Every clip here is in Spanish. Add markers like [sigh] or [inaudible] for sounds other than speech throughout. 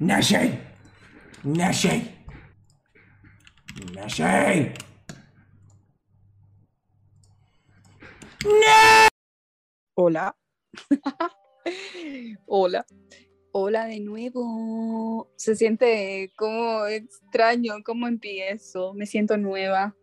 Nashi. Nashi. Nashi. Hola. [laughs] Hola. Hola de nuevo. Se siente como extraño, como empiezo. Me siento nueva.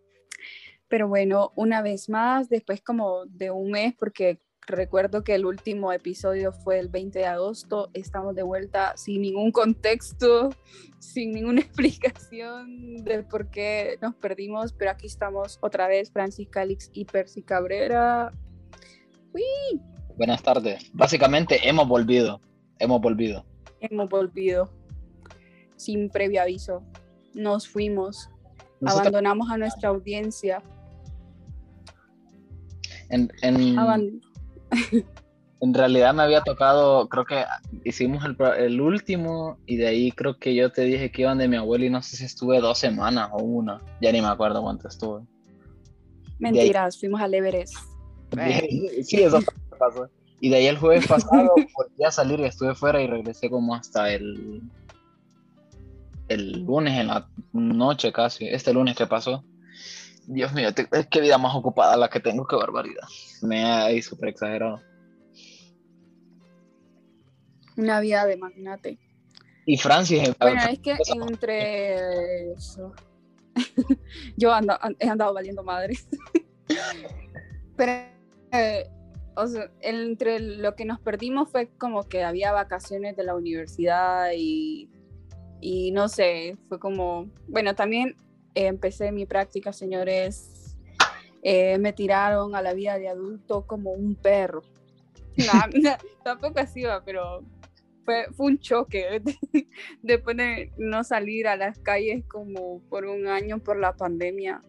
Pero bueno, una vez más, después como de un mes, porque recuerdo que el último episodio fue el 20 de agosto, estamos de vuelta sin ningún contexto, [laughs] sin ninguna [laughs] explicación de por qué nos perdimos, pero aquí estamos otra vez, Francis Calix y Percy Cabrera. ¡Uy! Buenas tardes. Básicamente hemos volvido, hemos volvido. Hemos volvido sin previo aviso. Nos fuimos, Nosotros- abandonamos a nuestra audiencia. En, en realidad me había tocado, creo que hicimos el, último y de ahí creo que yo te dije que iban de mi abuelo y no sé si estuve dos semanas o una. Ya ni me acuerdo cuánto estuve. Mentiras, fuimos al Everest. Ahí- sí, eso pasó. Y de ahí el jueves [laughs] pasado volví a salir y estuve fuera y regresé como hasta el, el lunes en la noche casi, este lunes que pasó. Dios mío, te- es que vida más ocupada la que tengo, qué barbaridad. Me ha súper exagerado. Una vida de magnate. Y Francis, Bueno, es que entre eso, [laughs] yo ando- he andado valiendo madre. [laughs] Pero, eh, o sea, entre lo que nos perdimos fue como que había vacaciones de la universidad y, y no sé, fue como, bueno, también empecé mi práctica, señores, eh, me tiraron a la vida de adulto como un perro. [laughs] [laughs] Tampoco así va, pero fue, un choque [laughs] después de no salir a las calles como por un año por la pandemia,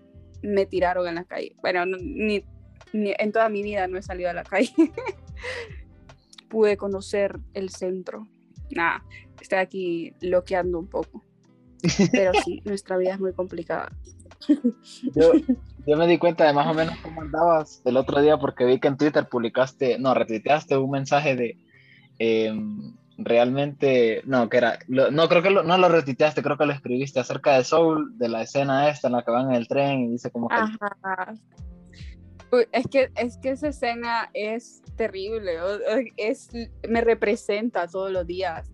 me tiraron en la calle. Bueno, no- ni, ni- en toda mi vida no he salido a la calle. Pude conocer el centro. Nada, estoy aquí loqueando un poco. Pero sí, nuestra vida es muy complicada. yo, yo me di cuenta de más o menos cómo andabas el otro día porque vi que en Twitter publicaste, no, retuiteaste un mensaje de em, realmente, no, que era, lo- no creo que lo, no lo retuiteaste, creo que lo escribiste acerca de Soul, de la escena esta en la que van en el tren y dice como que Ajá. Uy, Es que, es que esa escena es terrible, es, me representa todos los días.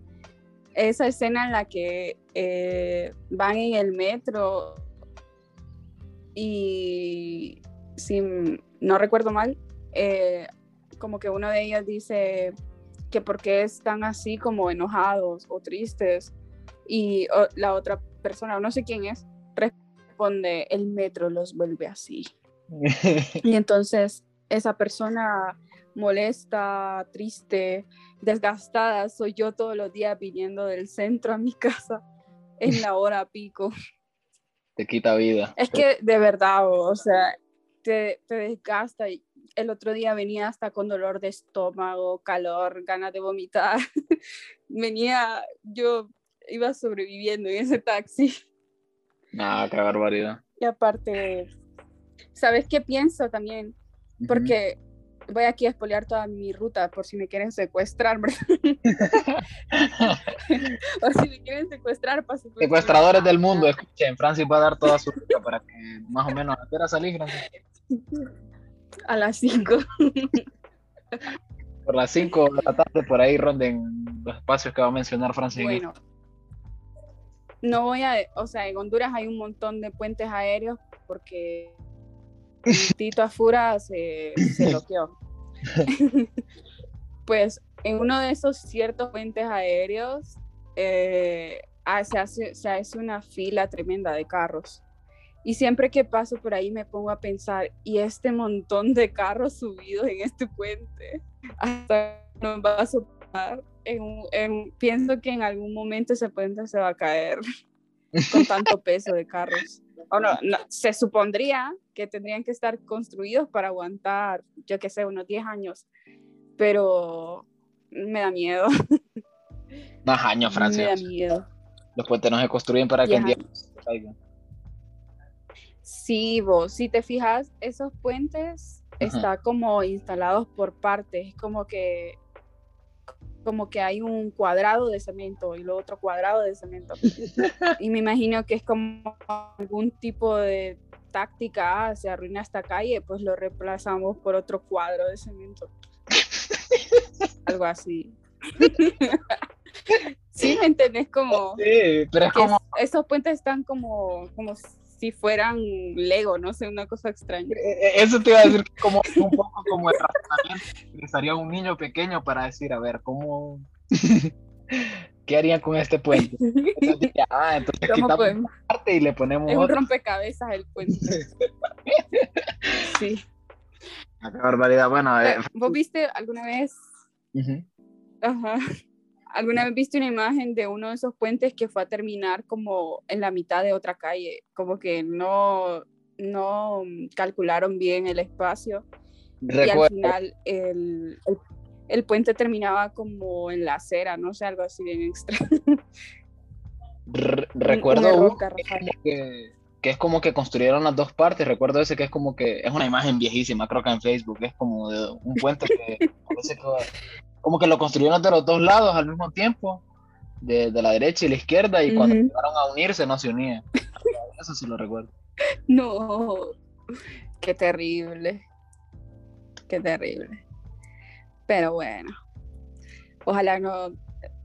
Esa escena en la que eh, van en el metro y si no recuerdo mal, eh, como que uno de ellos dice que por qué están así como enojados o tristes y o- la otra persona, no sé quién es, responde, el metro los vuelve así. [laughs] Y entonces esa persona molesta, triste, desgastada, soy yo todos los días viniendo del centro a mi casa [laughs] en la hora pico. te quita vida. Es que de verdad, o sea, te, te desgasta. El otro día venía hasta con dolor de estómago, calor, ganas de vomitar. [laughs] venía, yo iba sobreviviendo en ese taxi. Ah, qué barbaridad. Y aparte, ¿sabes qué pienso también? Porque voy aquí a espolear toda mi ruta por si me quieren secuestrar, [laughs] o si me quieren secuestrar para secuestrar- Secuestradores del mundo, escuchen, Francis va a dar toda su ruta para que más o menos a salís, Francis. A las 5. Por las 5 de la tarde, por ahí ronden los espacios que va a mencionar Francis. en Bueno, no voy a, o sea, en Honduras hay un montón de puentes aéreos porque Tito Afura se, se [laughs] bloqueó. [laughs] pues en uno de esos ciertos puentes aéreos eh, ah, se, hace, se hace una fila tremenda de carros. Y siempre que paso por ahí me pongo a pensar, y este montón de carros subidos en este puente, hasta nos va a. En un- en- pienso que en algún momento ese puente se va a caer [laughs] con tanto peso de carros. O no, no, se supondría que tendrían que estar construidos para aguantar, yo qué sé, unos 10 años, pero me da miedo, [laughs] Más años, me da Francis. miedo. Los puentes no se construyen para que 10 se caigan. Sí, vos, si te fijas, esos puentes Ajá. están como instalados por partes, es como que como que hay un cuadrado de cemento y luego otro cuadrado de cemento. [laughs] Y me imagino que es como algún tipo de táctica, ah, se arruina esta calle, pues lo reemplazamos por otro cuadro de cemento. [laughs] Algo así. [laughs] sí, ¿me entendés? Como Sí, pero es como, es- esos puentes están como, como si fueran Lego, no sé, una cosa extraña. eh, eso te iba a decir que como un poco como el razonamiento que estaría un niño pequeño para decir, a ver, ¿cómo qué harían con este puente? [laughs] Entonces ah, entonces ¿Cómo quitamos podemos? parte y le ponemos Es un rompecabezas el puente. [laughs] Sí. Ah, Qué barbaridad. Bueno, eh, ¿Vos viste alguna vez, ajá, alguna vez viste una imagen de uno de esos puentes que fue a terminar como en la mitad de otra calle? Como que no, no calcularon bien el espacio y al final el, el, el puente terminaba como en la acera, no sé, algo así bien extraño. re- [laughs] un recuerdo que es garrafal. como que, que es como que construyeron las dos partes. Recuerdo ese que es como que es una imagen viejísima, creo que en Facebook, es como de un puente que [laughs] parece que como que lo construyeron de los dos lados al mismo tiempo, de, de la derecha y la izquierda, y cuando llegaron a unirse no se unían. [laughs] Eso sí lo recuerdo. No, qué terrible, qué terrible. Pero bueno, ojalá no,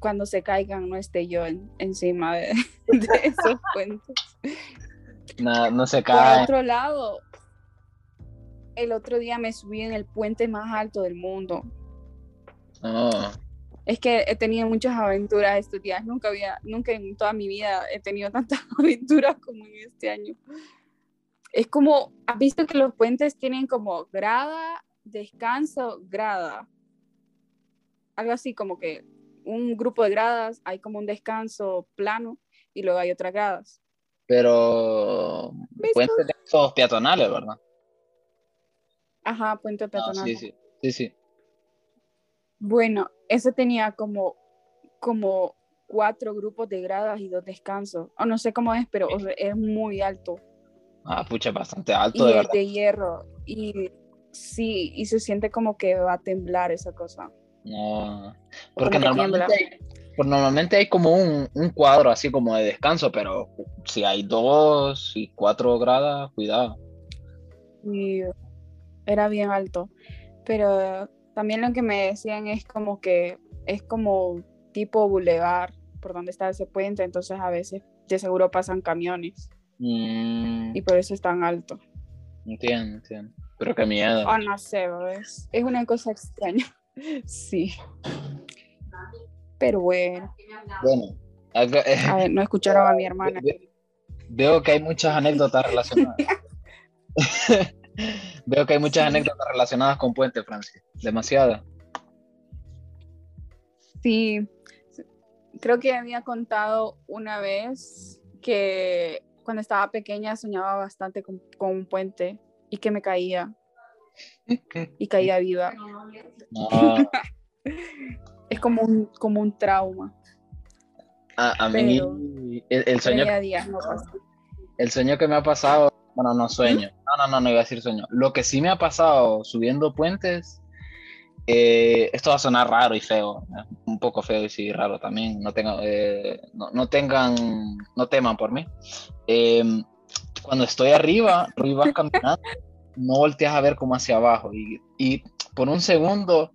cuando se caigan no esté yo en- encima de, [laughs] de esos puentes. No, no se Por cae. otro lado, el otro día me subí en el puente más alto del mundo. No. Es que he tenido muchas aventuras estos días. Nunca había, nunca en toda mi vida he tenido tantas [laughs] aventuras como en este año. Es como, ¿has visto que los puentes tienen como grada, descanso, grada? Algo así como que un grupo de gradas, hay como un descanso plano y luego hay otras gradas. Pero puentes de esos peatonales, ¿verdad? Ajá, puente Ah, peatonal. sí, sí, sí, sí. Bueno, ese tenía como, como cuatro grupos de gradas y dos descansos. O no sé cómo es, pero o sea, es muy alto. Ah, pucha, bastante y alto, de es de hierro. Y sí, y se siente como que va a temblar esa cosa. No. Porque normalmente hay, pues normalmente hay como un, un cuadro así como de descanso, pero si hay dos y cuatro gradas, cuidado. Y era bien alto. Pero también lo que me decían es como que es como tipo bulevar por donde está ese puente, entonces a veces de seguro pasan camiones Mm, y por eso es tan alto. entiendo, entiendo. Pero qué miedo. Oh, no sé, es, es una cosa extraña. [laughs] Sí. Pero bueno, Bueno, acá- eh, a ver, no escucharon a mi hermana. [laughs] ve- veo que hay muchas anécdotas relacionadas. [laughs] veo que hay muchas anécdotas relacionadas con Puente, Francis. Demasiadas. Sí, creo que había contado una vez que cuando estaba pequeña soñaba bastante con, con un puente y que me caía y caía viva. No, [laughs] Es como un, como un trauma. a, a mí el, sueño no. El sueño que me ha pasado, bueno, no sueño, no, no, no, no iba a decir sueño. Lo que sí me ha pasado subiendo puentes, eh, esto va a sonar raro y feo, un poco feo y sí, raro también, no, tenga- eh, no, no tengan, no teman por mí. Eh, cuando estoy arriba, vas caminando, no volteas a ver como hacia abajo y, y por un segundo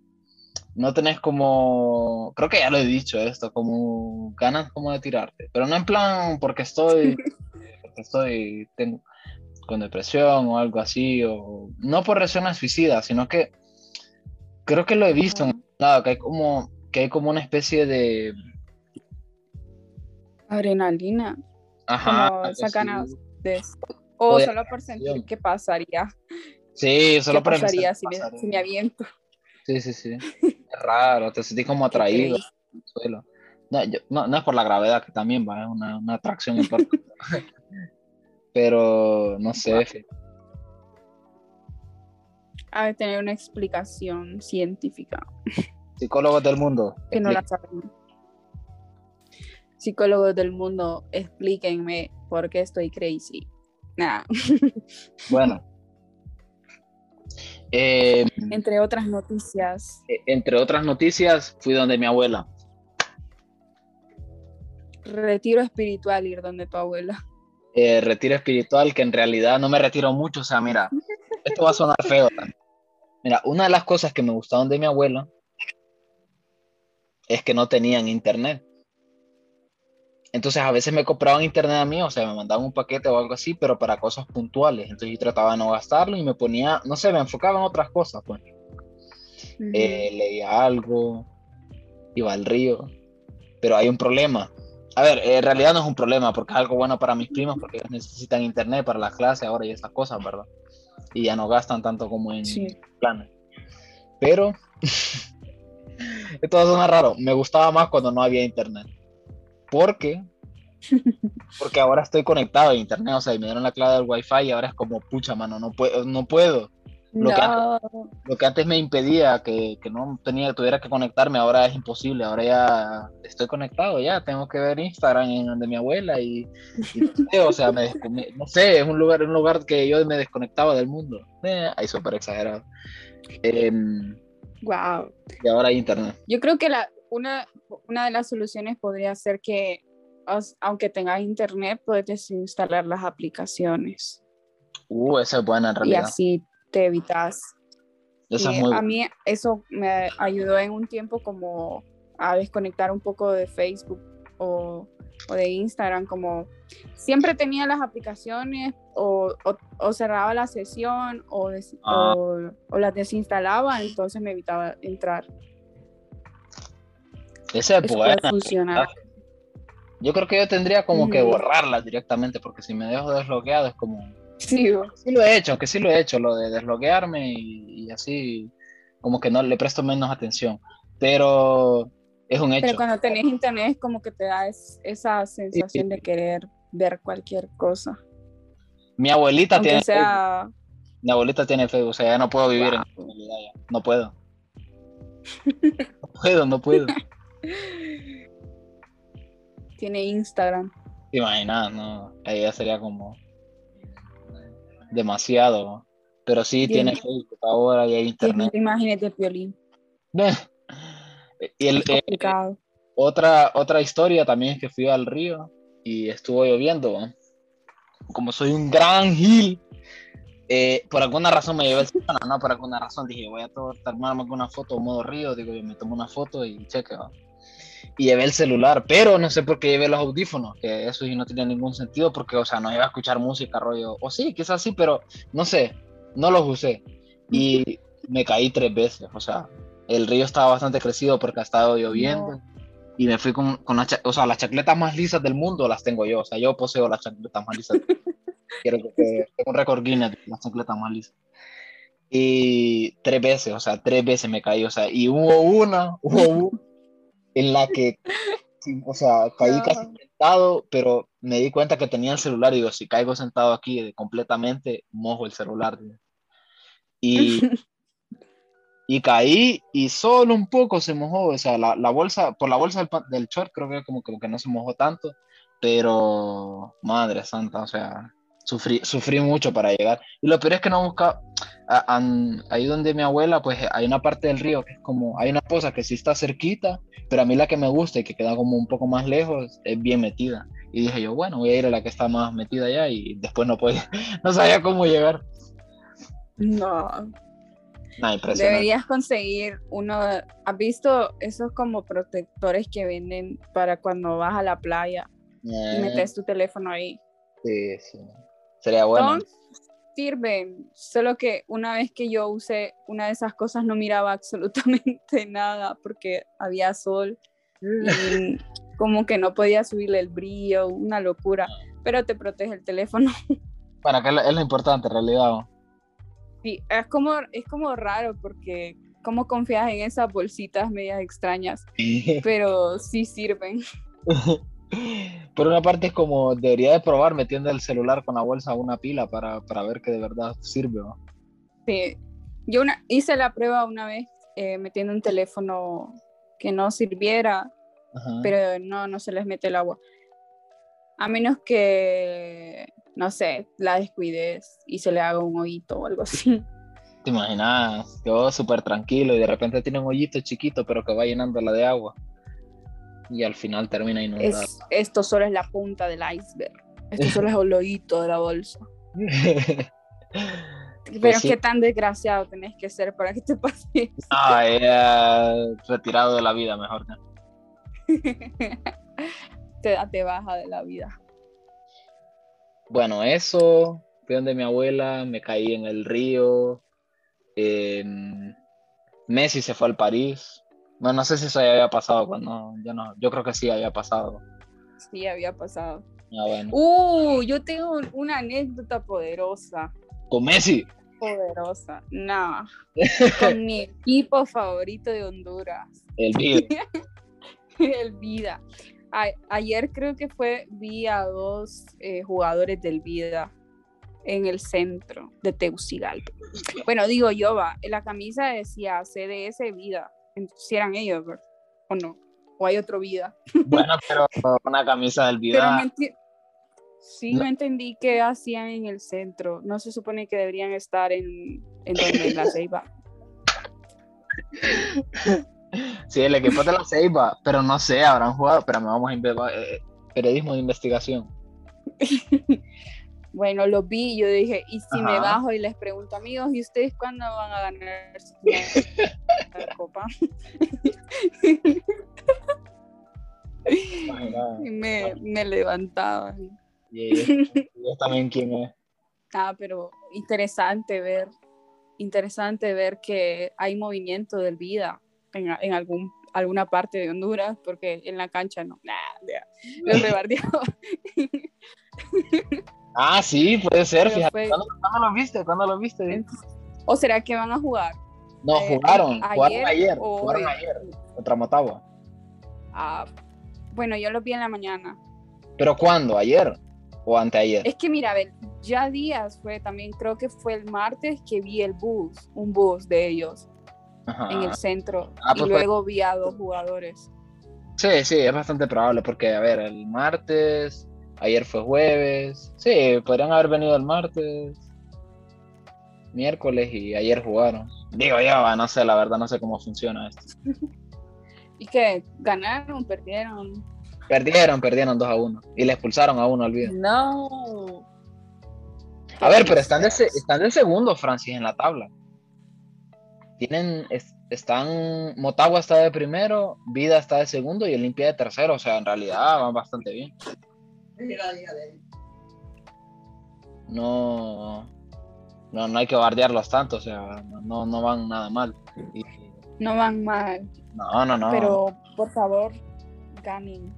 no tenés como, creo que ya lo he dicho esto, como ganas como de tirarte, pero no en plan porque estoy [laughs] porque estoy tengo, con depresión o algo así, o no por razones suicidas, sino que creo que lo he visto en lado, que hay como, que hay como una especie de, Adrenalina. ajá, Como de. O solo por sentir qué pasaría. Sí, solo ¿Qué por pasaría ¿qué si me, si me aviento? Sí, sí, sí. [laughs] Es raro, te sentís como atraído al suelo. No, yo- no, no es por la gravedad, que también va, es una, una atracción importante. [laughs] Pero no sé, Ha de tener una explicación científica psicólogos del mundo. que no la sabemos. Psicólogos del mundo, explíquenme por qué estoy crazy. Nah. [laughs] Bueno. Eh, Entre otras noticias. entre otras noticias, fui donde mi abuela. Retiro espiritual, ir donde tu abuela. Eh, retiro espiritual, que en realidad no me retiro mucho. O sea, mira, esto va a sonar feo. Mira, una de las cosas que me gustaban de mi abuela es que no tenían internet. Entonces a veces me compraban internet a mí, o sea, me mandaban un paquete o algo así, pero para cosas puntuales. Entonces yo trataba de no gastarlo y me ponía, no sé, me enfocaba en otras cosas, pues. Eh, leía algo, iba al río, pero hay un problema. A ver, en realidad no es un problema porque es algo bueno para mis primos porque ellos necesitan internet para las clases ahora y estas cosas, ¿verdad? Y ya no gastan tanto como en Sí. planes. Pero, [laughs] esto va a sonar raro, me gustaba más cuando no había internet. Porque, porque ahora estoy conectado a internet, o sea, y me dieron la clave del wifi y ahora es como, pucha, mano, no puedo, no puedo. Lo que No, Lo que antes me impedía que, que no tenía, tuviera que conectarme, ahora es imposible. Ahora ya estoy conectado, ya tengo que ver Instagram en donde mi abuela y, y no sé, o sea, me no sé, es un lugar, un lugar que yo me desconectaba del mundo. Eh, ahí súper exagerado. Em, wow. y ahora hay internet. Yo creo que la, una, una de las soluciones podría ser que, aunque tengas internet, puedes desinstalar las aplicaciones Uh, esa es buena en y realidad. así te evitas. Esa Y es muy a mí eso me ayudó en un tiempo como a desconectar un poco de Facebook o, o de Instagram, como siempre tenía las aplicaciones o, o- o cerraba la sesión o, des- Ah. o, las desinstalaba, entonces me evitaba entrar. Esa es Eso funcionar. Yo creo que yo tendría como que borrarlas directamente, porque si me dejo desbloqueado es como, Sí, Sí lo he hecho, que sí lo he hecho, lo de desloguearme y, y así, como que no le presto menos atención, pero es un hecho. pero cuando tenés internet es como que te da es- esa sensación de querer ver cualquier cosa. Mi abuelita Aunque tiene Facebook, mi abuelita tiene Facebook, o sea, ya no puedo vivir en Wow. realidad ya, no puedo. No puedo, no puedo. [laughs] Tiene Instagram. ¿Te imaginas? No, ahí ya sería como demasiado, ¿no? pero sí Bien. tiene Facebook ahora y hay internet. imágenes de violín. Y el, [laughs] eh. Otra, otra historia también es que fui al río y estuvo lloviendo. Como soy un gran gil, eh, por alguna razón me llevé el celular, no por alguna razón dije voy a to- tomarme una foto modo río, digo yo me tomo una foto y cheque. ¿va? Y llevé el celular, pero no sé por qué llevé los audífonos, que eso sí no tenía ningún sentido porque, o sea, no iba a escuchar música, rollo, o sí, quizás sí, pero no sé, no los usé. Y me caí tres veces, o sea, el río estaba bastante crecido porque ha estado lloviendo y me fui con, con las, cha- o sea, las chacletas más lisas del mundo las tengo yo, o sea, yo poseo las chacletas más lisas. [laughs] Quiero que tengo un récord Guinness de las chacletas más lisas. Y tres veces, o sea, tres veces me caí, o sea, y hubo una, hubo una en la que, o sea, caí No. casi sentado, pero me di cuenta que tenía el celular y digo, si caigo sentado aquí eh, completamente, mojo el celular. Y, [laughs] y caí y solo un poco se mojó, o sea, la, la bolsa, por la bolsa del, del short creo que como, como que no se mojó tanto, pero madre santa, o sea, sufrí, sufrí mucho para llegar. Y lo peor es que no buscaba, a- ahí donde mi abuela, pues hay una parte del río que es como, hay una cosa que sí está cerquita, pero a mí la que me gusta y que queda como un poco más lejos es bien metida. Y dije yo, bueno, voy a ir a la que está más metida allá y después no podía, [laughs] no sabía cómo llegar. No. Impresionante. Deberías conseguir uno. ¿Has visto esos como protectores que venden para cuando vas a la playa y Eh, metes tu teléfono ahí? sí, sí. Sería bueno. Son- sirven, solo que una vez que yo usé una de esas cosas no miraba absolutamente [laughs] nada porque había sol y [laughs] como que no podía subirle el brillo, una locura, pero te protege el teléfono. [laughs] Para que es lo- importante en realidad. Sí, es como, es como raro porque cómo confías en esas bolsitas medias extrañas, pero sí sirven. Por una parte es como debería de probar metiendo el celular con la bolsa a una pila para, para ver que de verdad sirve. ¿no? Sí. Yo una, hice la prueba una vez eh, metiendo un teléfono que no sirviera, Ajá. pero no, no se les mete el agua. A menos que, no sé, la descuides y se le haga un hoyito o algo así. ¿Te imaginas? Yo súper tranquilo y de repente tiene un hoyito chiquito, pero que va llenándola de agua. Y al final termina inundado. Es, esto solo es la punta del iceberg. Esto solo es el hoyito de la bolsa. [laughs] Pero Pues sí. qué tan desgraciado tenés que ser para que te pase. Ah, retirado de la vida, mejor. ¿no? [laughs] te te baja de la vida. Bueno, eso, fui donde mi abuela, me caí en el río. em, Messi se fue al París. Bueno, no sé si eso ya había pasado cuando, yo no, yo creo que sí había pasado. Sí, había pasado. Ah, bueno. Uh, yo tengo una anécdota poderosa. Con Messi. Poderosa. No. [laughs] Con mi equipo favorito de Honduras. El [laughs] video. el Vida. A- ayer creo que fue, vi a dos eh, jugadores del Vida en el centro de Tegucigalpa. Bueno, digo yo, va, la camisa decía CDS Vida. Si eran ellos, ¿verdad? ¿o no? ¿O hay otro Vida? Bueno, [laughs] pero una camisa del Pero video. enti- Sí, No. no entendí qué hacían en el centro. No se supone que deberían estar en, en donde la [laughs] Ceiba. Sí, el equipo de la Ceiba, pero no sé, habrán jugado, pero me vamos a eh, periodismo de investigación. [laughs] Bueno, lo vi y yo dije, ¿y si me bajo y les pregunto, amigos, ¿y ustedes cuándo van a ganar primera [laughs] copa? Y me, me levantaba. Y ellos también quién es. Ah, pero interesante ver, interesante ver que hay movimiento del vida en, en algún, alguna parte de Honduras, porque en la cancha no, nada, ya, lo [laughs] rebardeaba. [laughs] Ah, sí, puede ser, Pero fíjate. fue- ¿Cuándo, cuándo lo viste? ¿Cuándo lo viste? ¿O será que van a jugar? No, eh, jugaron, ayer jugaron ayer, o jugaron ayer contra Motagua. Ah, bueno, yo lo vi en la mañana. ¿Pero cuándo? ¿Ayer o anteayer? Es que mira, a ver, ya días fue también, creo que fue el martes que vi el bus, un bus de ellos Ajá. en el centro. Ah, y pues, luego vi a dos jugadores. Sí, sí, es bastante probable porque, a ver, el martes, ayer fue jueves. Sí, podrían haber venido el martes, miércoles y ayer jugaron. Digo yo, ah, no sé, la verdad no sé cómo funciona esto. [laughs] Y que ganaron, perdieron. Perdieron, perdieron 2 a 1 y le expulsaron a uno al video. No. A ver, pero están de, están de segundo, Francis, en la tabla. Tienen, es- están, Motagua está de primero, Vida está de segundo y Olimpia de tercero. O sea, en realidad van bastante bien. No, no, no hay que bardearlos tanto, o sea, no, no van nada mal. Y- No van mal. no, no, no. Pero por favor, ganen.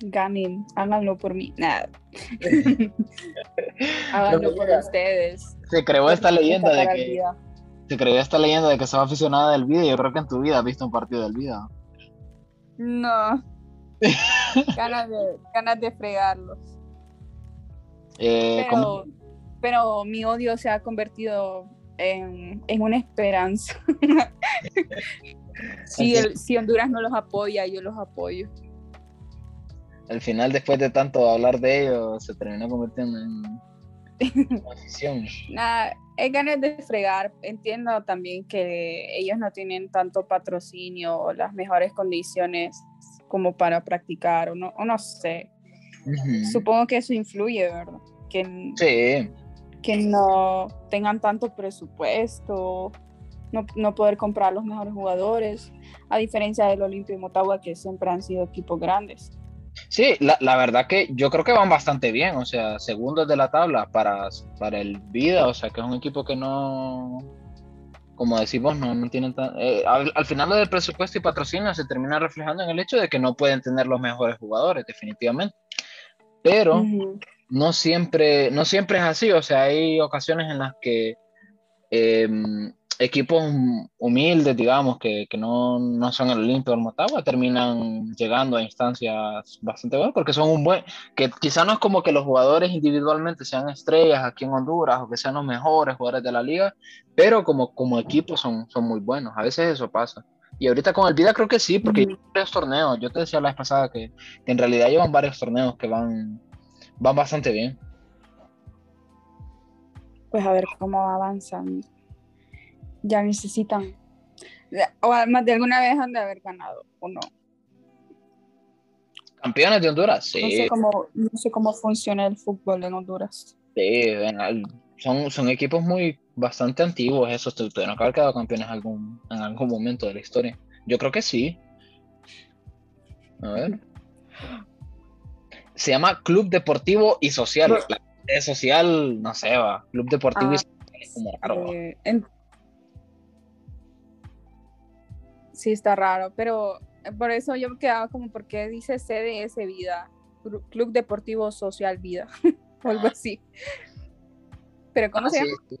Ganen. Háganlo por mí. Nada. [laughs] Háganlo por ustedes. se creó esta leyenda de que se creó esta leyenda de que sos aficionada del Vida. y Yo creo que en tu vida has visto un partido del Vida. No. [laughs] ganas, de, ganas de fregarlos. Eh, ¿cómo- Pero, pero mi odio se ha convertido en, en una esperanza. [laughs] si, el- si Honduras no los apoya, yo los apoyo. al final, después de tanto hablar de ellos, se terminó convirtiendo en una afición. [laughs] Nada, es ganas de fregar. Entiendo también que ellos no tienen tanto patrocinio o las mejores condiciones como para practicar, o no, o no sé. Ujú. Supongo que eso influye, ¿verdad? Que, Sí, que no tengan tanto presupuesto, no, no poder comprar los mejores jugadores, a diferencia del Olimpia y Motagua, que siempre han sido equipos grandes. sí, la, la verdad que yo creo que van bastante bien, o sea, segundos de la tabla para, para el Vida, o sea, que es un equipo que no, como decimos, no, no tienen tan... eh, al, al final lo del presupuesto y patrocinio se termina reflejando en el hecho de que no pueden tener los mejores jugadores, definitivamente. Pero no siempre, no siempre es así, o sea, hay ocasiones en las que em, equipos humildes, digamos, que, que no, no son el Olimpia o el Motagua, terminan llegando a instancias bastante buenas, porque son un buen, que quizá no es como que los jugadores individualmente sean estrellas aquí en Honduras o que sean los mejores jugadores de la liga, pero como, como equipo son, son muy buenos, a veces eso pasa. Y ahorita con el Vida creo que sí, porque llevan varios torneos, yo te decía la vez pasada que, que en realidad llevan varios torneos que van, van bastante bien. Pues a ver cómo avanzan. Ya necesitan. O además de alguna vez han de haber ganado, ¿o no? Campeones de Honduras, sí. No sé cómo, no sé cómo funciona el fútbol en Honduras. Sí, son, son equipos muy bastante antiguos, esos tu- tuvieron que haber quedado campeones algún, en algún momento de la historia. Yo creo que sí. A ver. Se llama Club Deportivo y Social. La- social, no sé, va. Club Deportivo y Ah, Social es como raro. Eh, en- Sí, está raro, pero eh, por eso yo me quedaba como, ¿por qué dice CDS Vida? Clu- Club Deportivo Social Vida, [laughs] o algo así. Pero ¿cómo Ah, se llama? sí.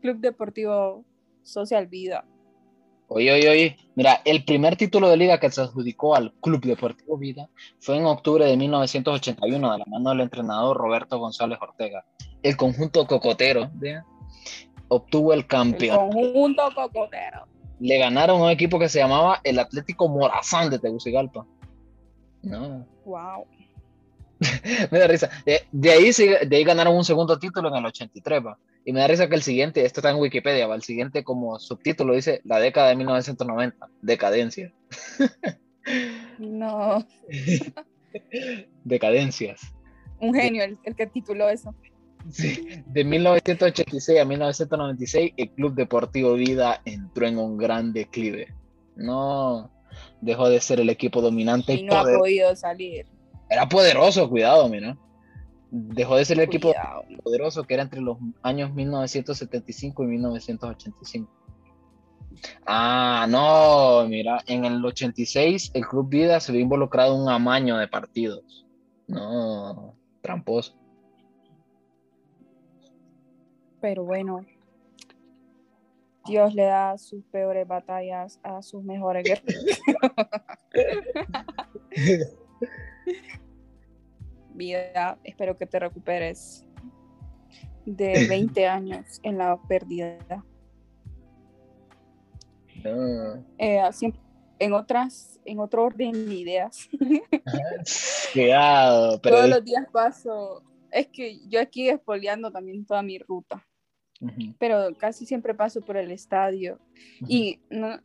Club Deportivo Social Vida. Oye, oye, oye. Mira, el primer título de liga que se adjudicó al Club Deportivo Vida fue en octubre de 1981 de la mano del entrenador Roberto González Ortega. El conjunto cocotero obtuvo el El campeón. conjunto cocotero. Le ganaron a un equipo que se llamaba el Atlético Morazán de Tegucigalpa. No, Wow. [laughs] me da risa. De, de ahí, de ahí ganaron un segundo título en el 83, va. Y me da risa que el siguiente, esto está en Wikipedia, va. El siguiente como subtítulo dice la década de 1990, decadencia. [laughs] No, [laughs] Decadencias. un genio el, el que tituló eso. Sí, de 1986 a 1996, el Club Deportivo Vida entró en un gran declive. No dejó de ser el equipo dominante y no ha podido salir. era poderoso, cuidado, mira. Dejó de ser el equipo poderoso que era entre los años 1975 y 1985. Ah, no, mira, en el 86 el Club Vida se vio involucrado en un amaño de partidos. No, tramposo. Pero bueno, Dios le da sus peores batallas a sus mejores guerreros. Vida, espero que te recuperes de 20 años en la pérdida. No. Eh, siempre- en otras, en otro orden de ideas. [laughs] Cuidado, pero Todos los días paso. Es que yo aquí espoleando también toda mi ruta. Pero casi siempre paso por el estadio y no,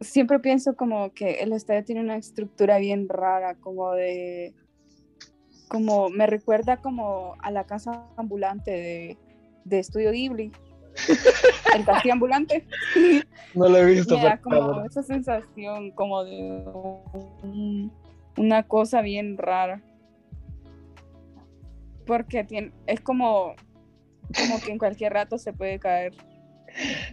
siempre pienso como que el estadio tiene una estructura bien rara, como de, como me recuerda como a la casa ambulante de, de Estudio Ghibli, [laughs] el castillo ambulante, no lo he visto. me da esa sensación como de un- una cosa bien rara. Porque tiene, es como, como que en cualquier rato se puede caer.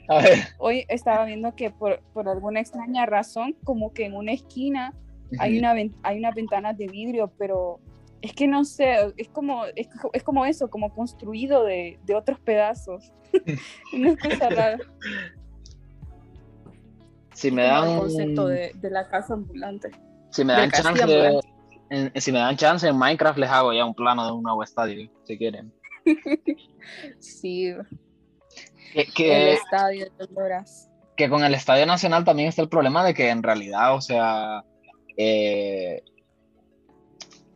A ver. Hoy estaba viendo que por, por alguna extraña razón, como que en una esquina hay, una, hay unas ventanas de vidrio, pero es que no sé, es como, es, es como eso, como construido de, de otros pedazos. [laughs] una cosa [laughs] rara. Si me dan, el concepto de, de la casa ambulante. si me dan chance, en- si me dan chance en Minecraft les hago ya un plano de un nuevo estadio, si quieren. [laughs] Sí, Que, el que, estadio de Honduras. que con el Estadio Nacional también está el problema de que en realidad, o sea, eh,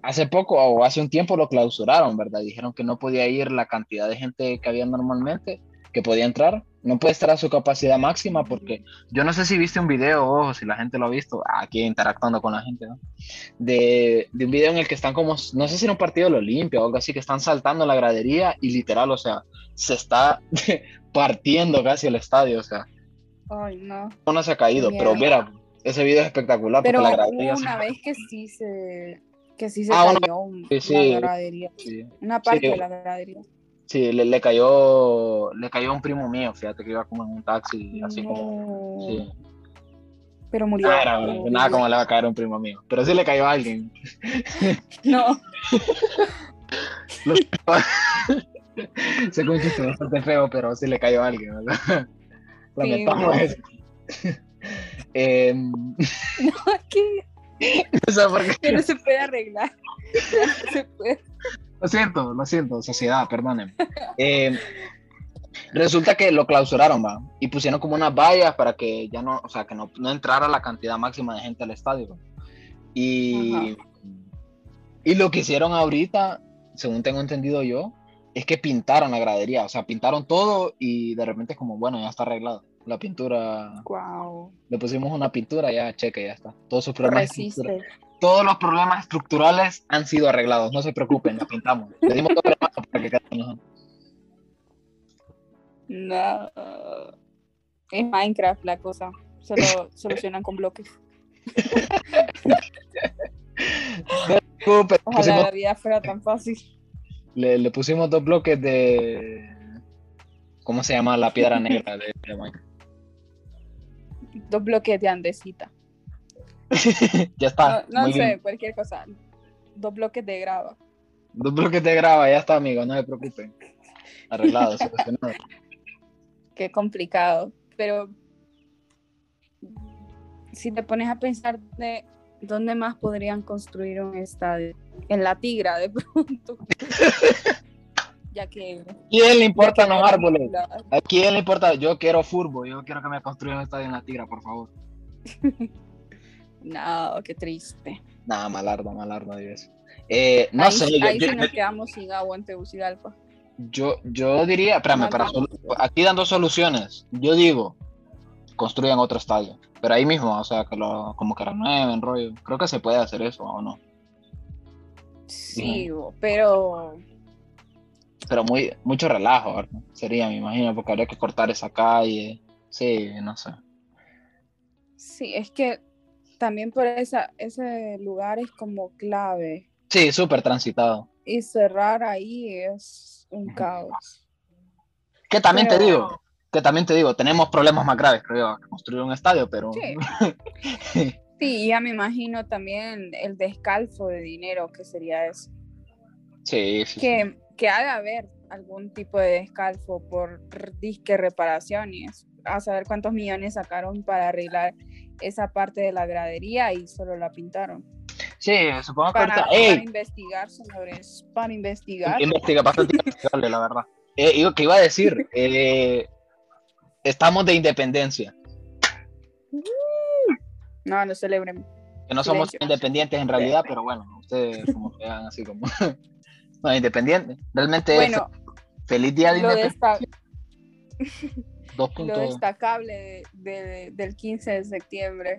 hace poco o hace un tiempo lo clausuraron, ¿verdad? Dijeron que no podía ir la cantidad de gente que había normalmente, que podía entrar, no puede estar a su capacidad máxima porque yo no sé si viste un video, ojo, si la gente lo ha visto, aquí interactuando con la gente, ¿no? De, de un video en el que están como, no sé si era un partido de la Olimpia o algo así, que están saltando la gradería y literal, o sea, se está [laughs] partiendo casi el estadio, o sea, Ay, no. no se ha caído, pero mira, ese video es espectacular Pero porque la gradería se- una vez que sí se, que sí se Ah, una- cayó un- sí, sí. la gradería, sí, una parte Sí. de la gradería. Sí, le, le cayó, le cayó a un primo mío, fíjate que iba como en un taxi, así como, No, sí. Pero murió. Nada, era- nada como le va a caer a un primo mío, pero sí le cayó a alguien. [laughs] No, Se un chiste bastante feo, pero sí le cayó a alguien, ¿verdad? Lamentamos Sí. eso. [laughs] Em, que, [laughs] o sea, porque- que no se puede arreglar. No se puede. Lo siento, lo siento, sociedad, perdónenme. [laughs] Eh, resulta que lo clausuraron, va, y pusieron como unas vallas para que ya no, o sea, que no, no entrara la cantidad máxima de gente al estadio. va. Y, y lo que hicieron ahorita, según tengo entendido yo, es que pintaron la gradería, o sea, pintaron todo y de repente es como, bueno, ya está arreglado. La pintura, Wow. le pusimos una pintura, ya cheque, ya está. Todos sus problemas, Resiste. Todos los problemas estructurales han sido arreglados, no se preocupen, la pintamos. Le dimos doble mano [laughs] para que quede mejor. No. Es Minecraft la cosa. Solo [laughs] solucionan con bloques. No Ojalá pusimos- la vida fuera tan fácil. le, le pusimos dos bloques de. ¿Cómo se llama? La piedra negra de, de Minecraft. Dos bloques de andesita. [laughs] ya está. no sé, bien. cualquier cosa. Dos bloques de grava. Dos bloques de grava, ya está, amigo, no se preocupen. Arreglado, solucionado. [laughs] Qué complicado. Pero si te pones a pensar de dónde más podrían construir un estadio, en la Tigra de pronto. [laughs] ya que. ¿Quién le importan los árboles? ¿A quién le importa? Yo quiero furbo, yo quiero que me construyan un estadio en la tigra, por favor. No, qué triste. Nada, malarda, malarda, Dios. Eh, no ahí sé, yo, ahí yo- sí nos quedamos sin agua en Tegucigalpa. yo, yo diría, espérame, para aquí dando soluciones, yo digo, construyan otro estadio, pero ahí mismo, o sea, que lo, como que renueven, rollo. Creo que se puede hacer eso, ¿o no? Sí, pero Pero muy, mucho relajo, ¿verdad? Sería, me imagino, porque habría que cortar esa calle. Sí, no sé. sí, es que también por esa, ese lugar es como clave. Sí, súper transitado. Y cerrar ahí es un caos. Que también te Pero- digo, que también te digo, tenemos problemas más graves, creo yo, que construir un estadio, pero Sí. [laughs] Sí, ya me imagino también el descalzo de dinero que sería eso. sí, sí, sí. Que, que ha de haber algún tipo de descalzo por disque reparaciones. A saber cuántos millones sacaron para arreglar esa parte de la gradería y solo la pintaron. Sí, supongo que Para, ahorita. para investigar, señores. Para investigar. Investiga bastante [laughs] investigable, la verdad. Eh, digo, que iba a decir? Eh, estamos de independencia, No, no celebren. que no somos Silencio. independientes en realidad, pero bueno, ustedes como hagan así como. [laughs] no, independientes. Realmente, Bueno, feliz día de independencia. desta- [laughs] Dos lo destacable de- de- del 15 de septiembre.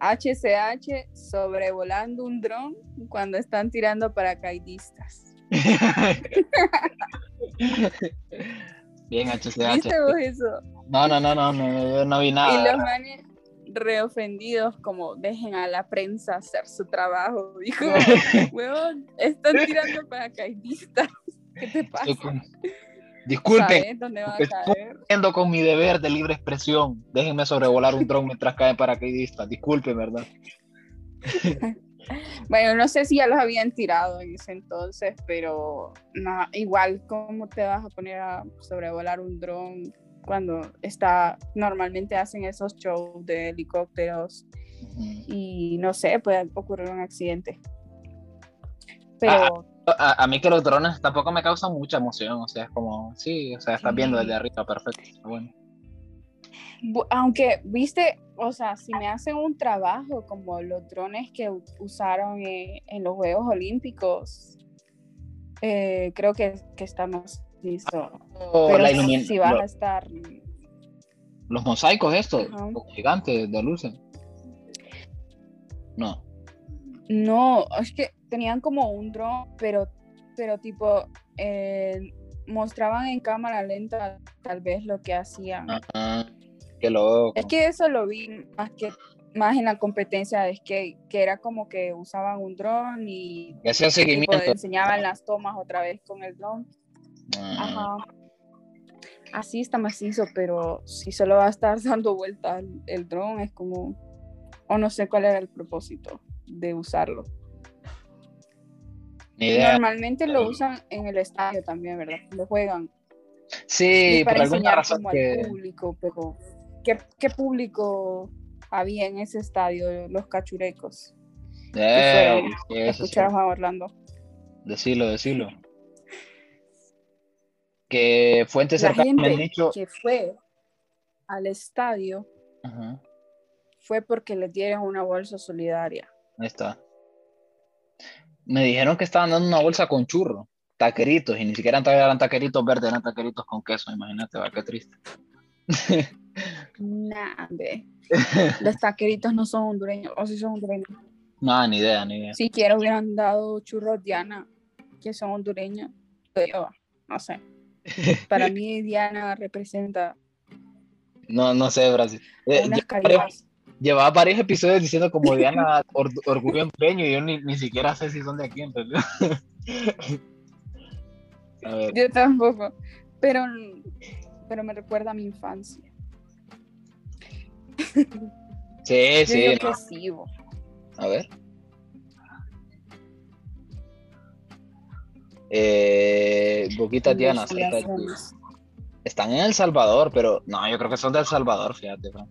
HCH sobrevolando un dron cuando están tirando paracaidistas. [laughs] Bien, HCH. ¿Viste vos eso? No, no, no, no, no, yo no vi Y nada. los manes reofendidos como dejen a la prensa hacer su trabajo. [laughs] Dijo, [laughs] huevón, están tirando paracaidistas. ¿Qué te pasa? Disculpen, ¿Sabes dónde van a Estoy cumpliendo con mi deber de libre expresión. Déjenme sobrevolar un dron mientras caen paracaidistas. Disculpen, ¿verdad? [laughs] Bueno, no sé si ya los habían tirado en ese entonces, pero no, igual, ¿cómo te vas a poner a sobrevolar un dron cuando está, normalmente hacen esos shows de helicópteros y no sé, puede ocurrir un accidente? Pero A, a mí que los drones tampoco me causan mucha emoción. O sea, es como, sí, o sea, estás viendo desde arriba, perfecto. Bueno. bu- aunque, viste, o sea, si me hacen un trabajo como los drones que usaron en los Juegos Olímpicos, eh, creo que, que está más listo. O Pero si vas lo- a estar los mosaicos estos, Ajá. los gigantes de luces. No. No, es que tenían como un dron, pero, pero tipo, eh, mostraban en cámara lenta tal vez lo que hacían. Qué loco. Es que eso lo vi más que más en la competencia de skate, que era como que usaban un dron y hacían tipo, enseñaban las tomas otra vez con el dron. Ah, Ajá. Así está macizo, pero si solo va a estar [laughs] dando vueltas el, el dron, es como, o no sé cuál era el propósito de usarlo. Ni idea. Normalmente lo usan en el estadio también, ¿verdad? Lo juegan. Sí, Y por para alguna razón como que. al público, pero ¿qué, qué público había en ese estadio? Los cachurecos. Eh, fueron sí, eso sí. Escuchar a Orlando. Decilo, decilo. [laughs] Que fuentes cercanas me han dicho. que fue al estadio Ajá, fue porque les dieron una bolsa solidaria. ahí está. Me dijeron que estaban dando una bolsa con churro, taqueritos, y ni siquiera eran taqueritos verdes, eran taqueritos con queso, imagínate, va, qué triste. [laughs] Nah. Los taqueritos no son hondureños, o si son hondureños. No, ni idea, ni idea. Si quiero hubieran dado churros Diana, que son hondureños. Pero, no sé. Para [laughs] mí Diana representa No, no sé, Brasil. Eh. Llevaba varios episodios diciendo como Diana or- orgullo hondureño y yo ni, ni siquiera sé si son de aquí, en realidad. [laughs] A ver, Yo tampoco. Pero, pero me recuerda a mi infancia. sí, [laughs] Yo sí, digo no, a ver. Eh, Boquita Diana, están en El Salvador, pero no, yo creo que son de El Salvador, fíjate. Fran.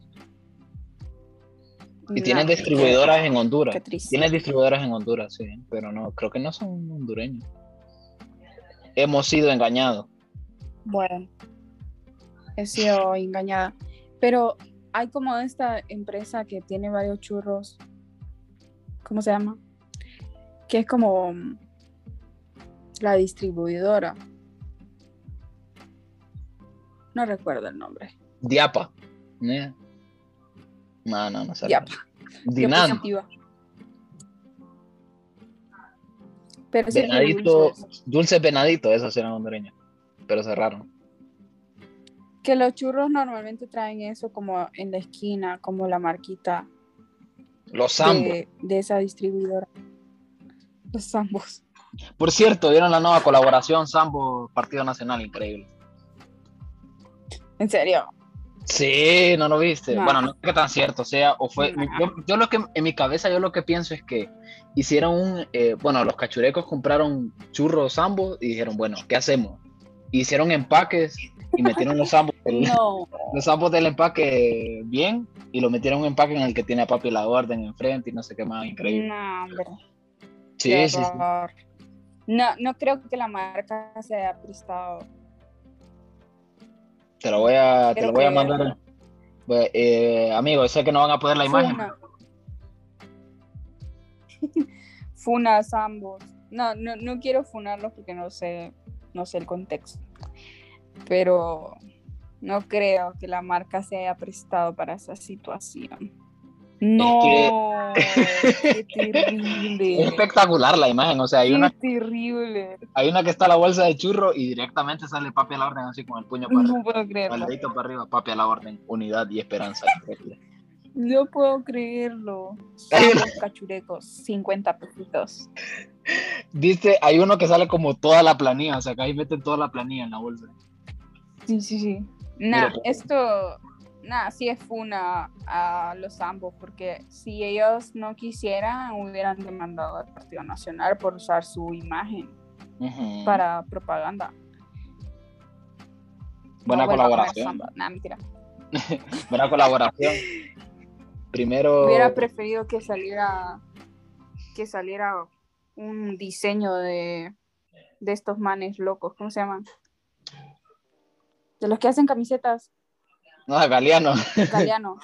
Y tienen distribuidoras en Honduras. Qué triste. Tienen distribuidoras en Honduras, sí, pero no, creo que no son hondureños. Hemos sido engañados. Bueno, he sido engañada. Pero hay como esta empresa que tiene varios churros. ¿Cómo se llama? Que es como mm, la distribuidora. No recuerdo el nombre. Diapa. ¿eh? No, no, no sé. Diapa. Dinan. Pero Venadito, dulces. dulce venadito, esos eran hondureños. Pero cerraron. Que los churros normalmente traen eso como en la esquina, como la marquita Los Sambos. de, de esa distribuidora. Los zambos. Por cierto, vieron la nueva colaboración Sambo Partido Nacional, increíble. En serio. Sí, no lo viste. No. Bueno, no sé qué tan cierto sea, o fue. No. Yo, yo lo que en mi cabeza, yo lo que pienso es que hicieron un. eh, bueno, los cachurecos compraron churros Sambo y dijeron, bueno, ¿qué hacemos? Hicieron empaques y metieron los Sambos del, [laughs] No. los Sambos del empaque bien y lo metieron en un empaque en el que tiene a Papi la Orden enfrente y no sé qué más, increíble. No, hombre. Sí, sí, sí. No, no creo que la marca se haya prestado. Te lo voy a, te lo voy a mandar. Eh, amigo, sé que no van a poner la imagen. [laughs] Funa. Funa Zambos. No, no, no quiero funarlos porque no sé, no sé el contexto. Pero no creo que la marca se haya prestado para esa situación. No, qué terrible. Es espectacular la imagen, o sea, hay Qué una, terrible. hay una que está la bolsa de churro y directamente sale papi a la orden así con el puño para arriba, No puedo el creerlo. dedito para arriba, papi a la orden, unidad y esperanza. No puedo creerlo. Una- Zambos cachurecos, 50 pesitos. Viste, hay uno que sale como toda la planilla, o sea, que ahí meten toda la planilla en la bolsa. Sí, sí, sí. Nah, Mira, esto, nah, sí es funa a los ambos, porque si ellos no quisieran, hubieran demandado al Partido Nacional por usar su imagen para propaganda. Buena No colaboración. Nah, mentira. [laughs] Buena colaboración. Primero, Hubiera preferido que saliera, que saliera un diseño de, de estos manes locos, ¿cómo se llaman? De los que hacen camisetas no, Galeano. Galeano.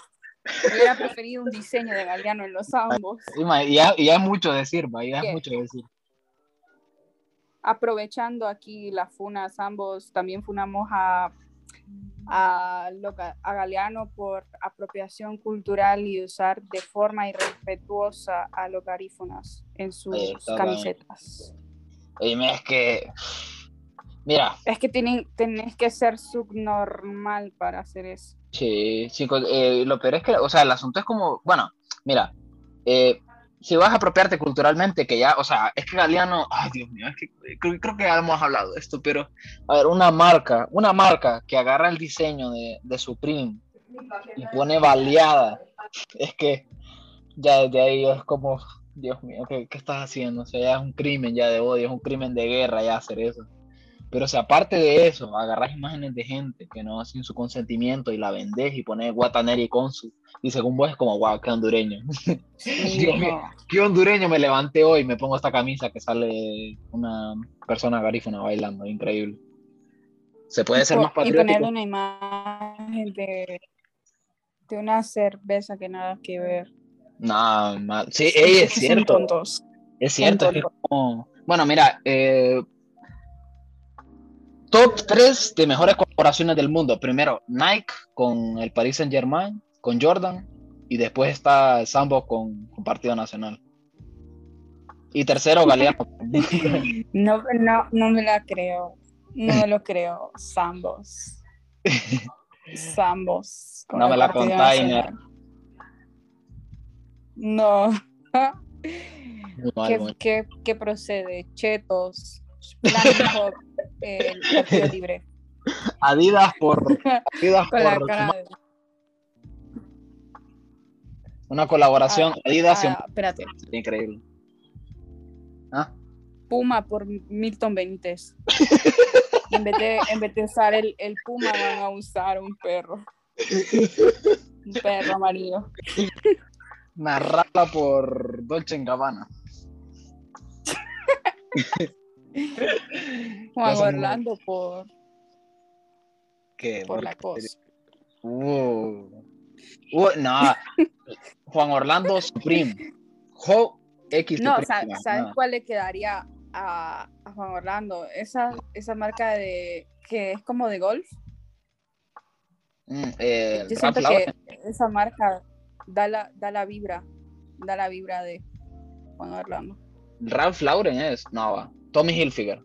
Hubiera preferido un diseño de Galeano en los ambos. [laughs] Y ya, ya es mucho decir, ma, ya mucho decir. Aprovechando aquí las funas, ambos también funamos a, a, a Galeano por apropiación cultural y usar de forma irrespetuosa a los garífonas en sus está, camisetas. Oye, es que. Mira, Es que tienen, tenés que ser subnormal para hacer eso. Sí, chicos, eh, lo peor es que, o sea, el asunto es como, bueno, mira, eh, si vas a apropiarte culturalmente, que ya, o sea, es que Galeano, ay Dios mío, es que creo, creo que ya hemos hablado de esto, pero, a ver, una marca, una marca que agarra el diseño de, de Supreme y pone baleada, es que ya desde ahí es como, Dios mío, ¿qué, qué estás haciendo? O sea, ya es un crimen ya de odio, es un crimen de guerra ya hacer eso. Pero si aparte de eso, agarras imágenes de gente que no sin su consentimiento y la vendés y pones Guataneri con su, y según vos es como, wow, qué hondureño. [laughs] Qué hondureño me levanté hoy, me pongo esta camisa que sale una persona garífuna bailando, increíble. Se puede ser más y ponerle patriótico. una imagen de, de una cerveza que nada que ver. No, sí, ey, es cierto. Es cierto, es como- Bueno, mira, eh, top 3 de mejores colaboraciones del mundo. Primero, Nike con el Paris Saint Germain, con Jordan, y después está Sambo con, con Partido Nacional. Y tercero, [laughs] Galeano. No, no, no me la creo. No me lo creo. Zambos. Zambos. con No me la Nacional. No. [laughs] ¿Qué, qué, qué procede? Chetos. Plan Hop, el Partido Libre. Adidas por, Adidas por una colaboración. Ah, Adidas y ah, espérate. increíble. ¿Ah? Puma por Milton Benítez. [laughs] En vez de, en vez de usar el, el Puma, van a usar un perro. Un perro amarillo. Narrada por Dolce Gabbana. [laughs] [laughs] Juan Orlando por, ¿Qué? por ¿Por la cosa. Uh. Uh, no. [laughs] Juan Orlando Supreme. Jo X No, Supreme. ¿sabes no. cuál le quedaría a, a Juan Orlando? Esa, esa marca de que es como de golf. Mm, eh, Yo siento que esa marca da la, da la vibra, da la vibra de Juan Orlando. Ralph Lauren es. No, va. Tommy Hilfiger.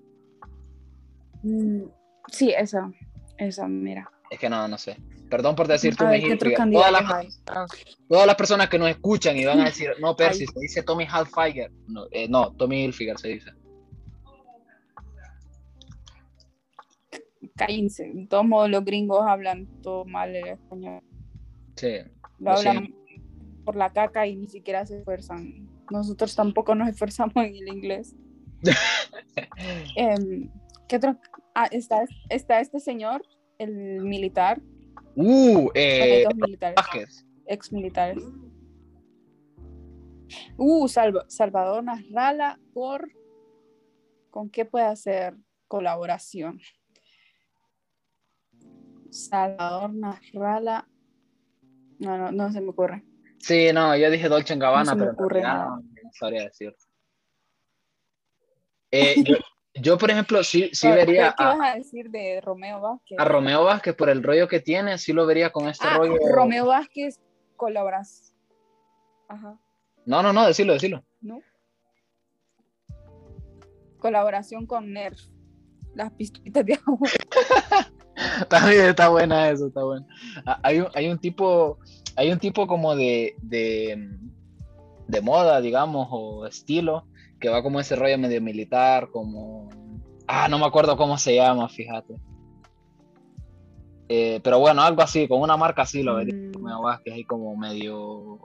Mm, Sí, esa, esa, mira. Es que no, no sé. Perdón por decir Tommy ver, ¿qué otros Hilfiger. Todas las, candidatos hay? todas las personas que nos escuchan y van a decir, no, Percy, se dice Tommy Hilfiger. No, eh, no, Tommy Hilfiger se dice. Cállense. De todos modos, los gringos hablan todo mal el español. Sí. Lo Lo hablan por la caca y ni siquiera se esfuerzan. Nosotros tampoco nos esforzamos en el inglés. [laughs] Em, ¿Qué otro? Ah, está, está este señor, el militar. Uh, eh, dos militares, Vázquez. ex militares. Uh, Salva- Salvador Nasralla por. ¿Con qué puede hacer colaboración? Salvador Nasralla. No, no, no se me ocurre. Sí, no, yo dije Dolce Gabbana, No pero ocurre nada. no, no sabría decir. Eh, yo, yo, por ejemplo, sí, sí ¿Qué- vería ¿Qué a, vas a decir de Romeo Vázquez? a Romeo Vázquez por el rollo que tiene, sí lo vería con este Ah, rollo. Romeo Vázquez colaboras. Ajá, No, no, no, decilo, decilo. ¿no? Colaboración con Nerf. Las pistolitas de agua. [laughs] También está buena eso, está bueno. Ah, Hay hay un tipo, hay un tipo como de, de, de moda, digamos, o estilo, que va como ese rollo medio militar, como... Ah, no me acuerdo cómo se llama, fíjate. Eh, pero bueno, algo así, con una marca así lo vería. Mm, Romeo Vázquez ahí como medio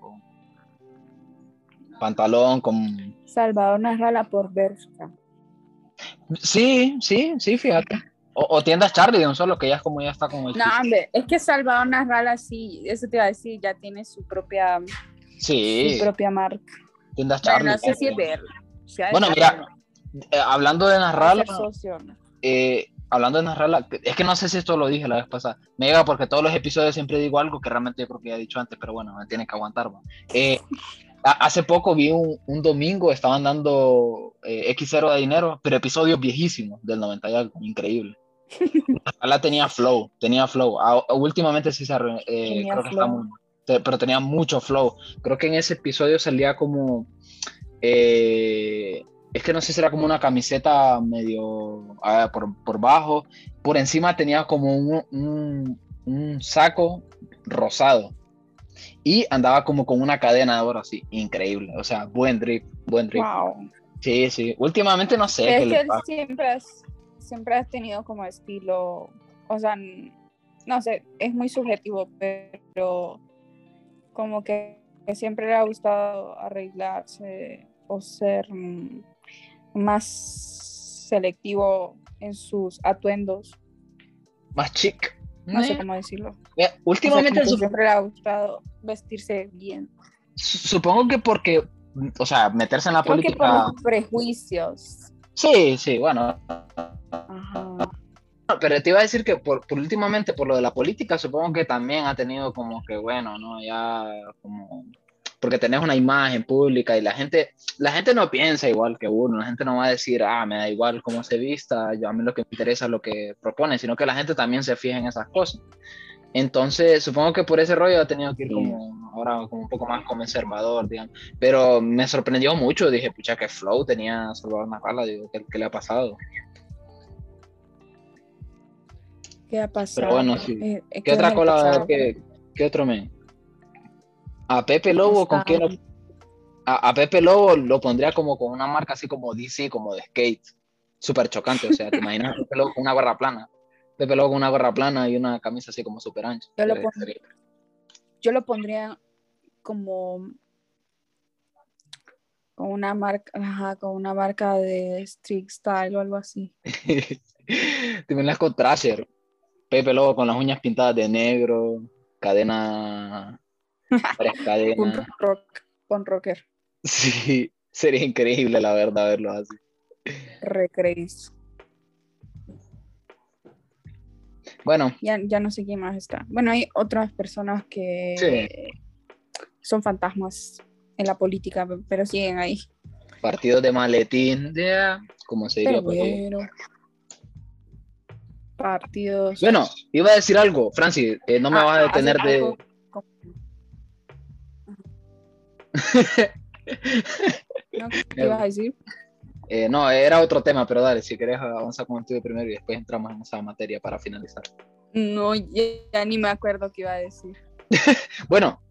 pantalón con Salvador Narrala por Bershka. sí sí sí fíjate o, o tiendas Charlie de un solo que ya es como ya está como el No, hombre, es que Salvador Narrala sí, eso te iba a decir, ya tiene su propia, sí su propia marca. tiendas Bueno, Charlie no sé si es de. Si ha de Bueno, ser mira, Eh, hablando de eh, hablando de narrarla es que no sé si esto lo dije la vez pasada me llega porque todos los episodios siempre digo algo que realmente yo creo que ya he dicho antes pero bueno me tienen que aguantar. Eh, hace poco vi un, un domingo estaban dando eh, X0 de dinero pero episodios viejísimos del 90 y algo increíble la tenía flow, tenía flow. Ah, últimamente sí se eh, Tenía creo que está flow. muy- te- pero tenía mucho flow. Creo que en ese episodio salía como eh, es que no sé si era como una camiseta medio ah, por, por bajo, por encima tenía como un, un- un saco rosado y andaba como con una cadena de oro así, increíble, o sea, buen drip, buen drip. Wow. Sí, sí, últimamente no sé Es que siempre siempre has tenido como estilo, o sea, no sé, es muy subjetivo, pero como que, que siempre le ha gustado arreglarse o ser mm, más selectivo en sus atuendos, Más chic. no sé Eh, cómo decirlo. mira, O sea, últimamente siempre le ha gustado vestirse bien. supongo que porque, o sea, meterse en la Creo que política. por prejuicios. Sí, sí, bueno. Ajá. Pero te iba a decir que por, por últimamente, por lo de la política, supongo que también ha tenido como que, bueno, ¿no? Ya como porque tenés una imagen pública y la gente, la gente no piensa igual que uno, la gente no va a decir, ah, me da igual cómo se vista, yo a mí lo que me interesa es lo que propone, sino que la gente también se fija en esas cosas. Entonces, supongo que por ese rollo ha tenido que ir como ahora como un poco más conservador, digamos. Pero me sorprendió mucho, dije, pucha, que flow tenía Salvador Narrala, digo, ¿qué, ¿qué, le ha pasado? ¿Qué ha pasado? Pero bueno, sí. Eh, ¿Qué otra cola, qué, qué, otro me? A Pepe Lobo, ¿con quién? Lo, a, a, Pepe Lobo lo pondría como con una marca así como DC, como de skate. Súper chocante, o sea, te imaginas a Pepe Lobo con una barra plana. Pepe Lobo con una gorra plana y una camisa así como súper ancha. Yo, lo pondría, yo lo pondría como con una marca, ajá, con una marca de street style o algo así. [laughs] Te con Trasher. Pepe Lobo con las uñas pintadas de negro, cadena. [laughs] cadena. con, rock, con rocker. Sí, sería increíble la verdad verlo así. Recreís. Bueno. Ya, ya no sé quién más está. Bueno, hay otras personas que sí. son fantasmas en la política, pero siguen ahí. Partidos de maletín, de, como se diría. Pero, partidos. Bueno, iba a decir algo, Francis, eh, no me ah, vas a detener de. Algo... [laughs] no, ¿Qué ibas a decir? [laughs] Eh, no, era otro tema, pero dale, si querés avanzar con el estudio primero y después entramos en esa materia para finalizar. No, ya, ni me acuerdo qué iba a decir. [laughs] bueno,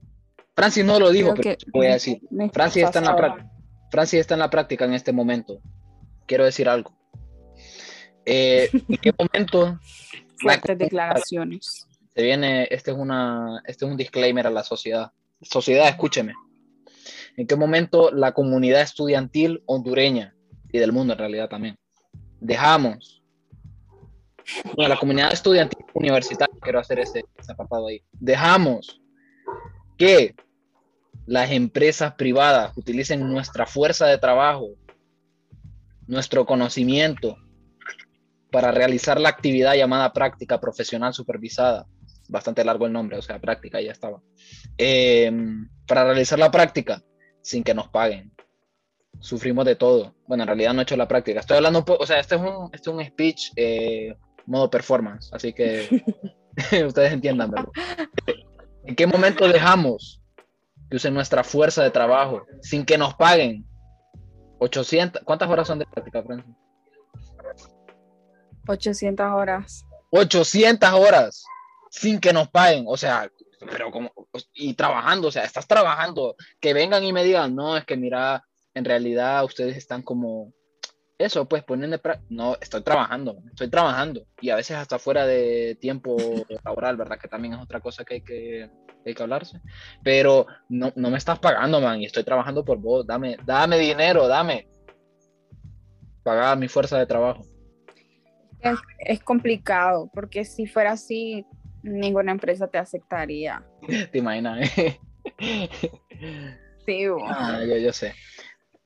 Francis no lo dijo, pero voy a decir. Francis está, en la Francis está en la práctica en este momento. Quiero decir algo. Eh, ¿En qué [laughs] momento? Fuertes declaraciones. Se viene, este es, una, este es un disclaimer a la sociedad. Sociedad, escúcheme. ¿En qué momento la comunidad estudiantil hondureña y del mundo en realidad también. Dejamos, bueno, la comunidad estudiantil universitaria, quiero hacer ese, ese apartado ahí, dejamos que las empresas privadas utilicen nuestra fuerza de trabajo, nuestro conocimiento para realizar la actividad llamada práctica profesional supervisada. Bastante largo el nombre, o sea, práctica ya estaba. Eh, para realizar la práctica sin que nos paguen sufrimos de todo. Bueno, en realidad no he hecho la práctica. Estoy hablando, o sea, este es un, este es un speech eh, modo performance, así que [laughs] ustedes entiendan. ¿En qué momento dejamos que usen nuestra fuerza de trabajo sin que nos paguen? 800, ¿cuántas horas son de práctica, Francis? 800 horas. 800 horas sin que nos paguen, o sea, pero como, y trabajando, o sea, estás trabajando, que vengan y me digan, no, es que mira, en realidad ustedes están como eso, pues poniendo, no, estoy trabajando, estoy trabajando. Y a veces hasta fuera de tiempo [laughs] laboral, ¿verdad? Que también es otra cosa que hay que, hay que hablarse, pero no, no, me estás pagando, man, y estoy trabajando por vos, dame, dame dinero, dame, pagar mi fuerza de trabajo. Es, es complicado, porque si fuera así, ninguna empresa te aceptaría. ¿Te imaginas? Eh? sí, bueno. ah, yo, yo sé.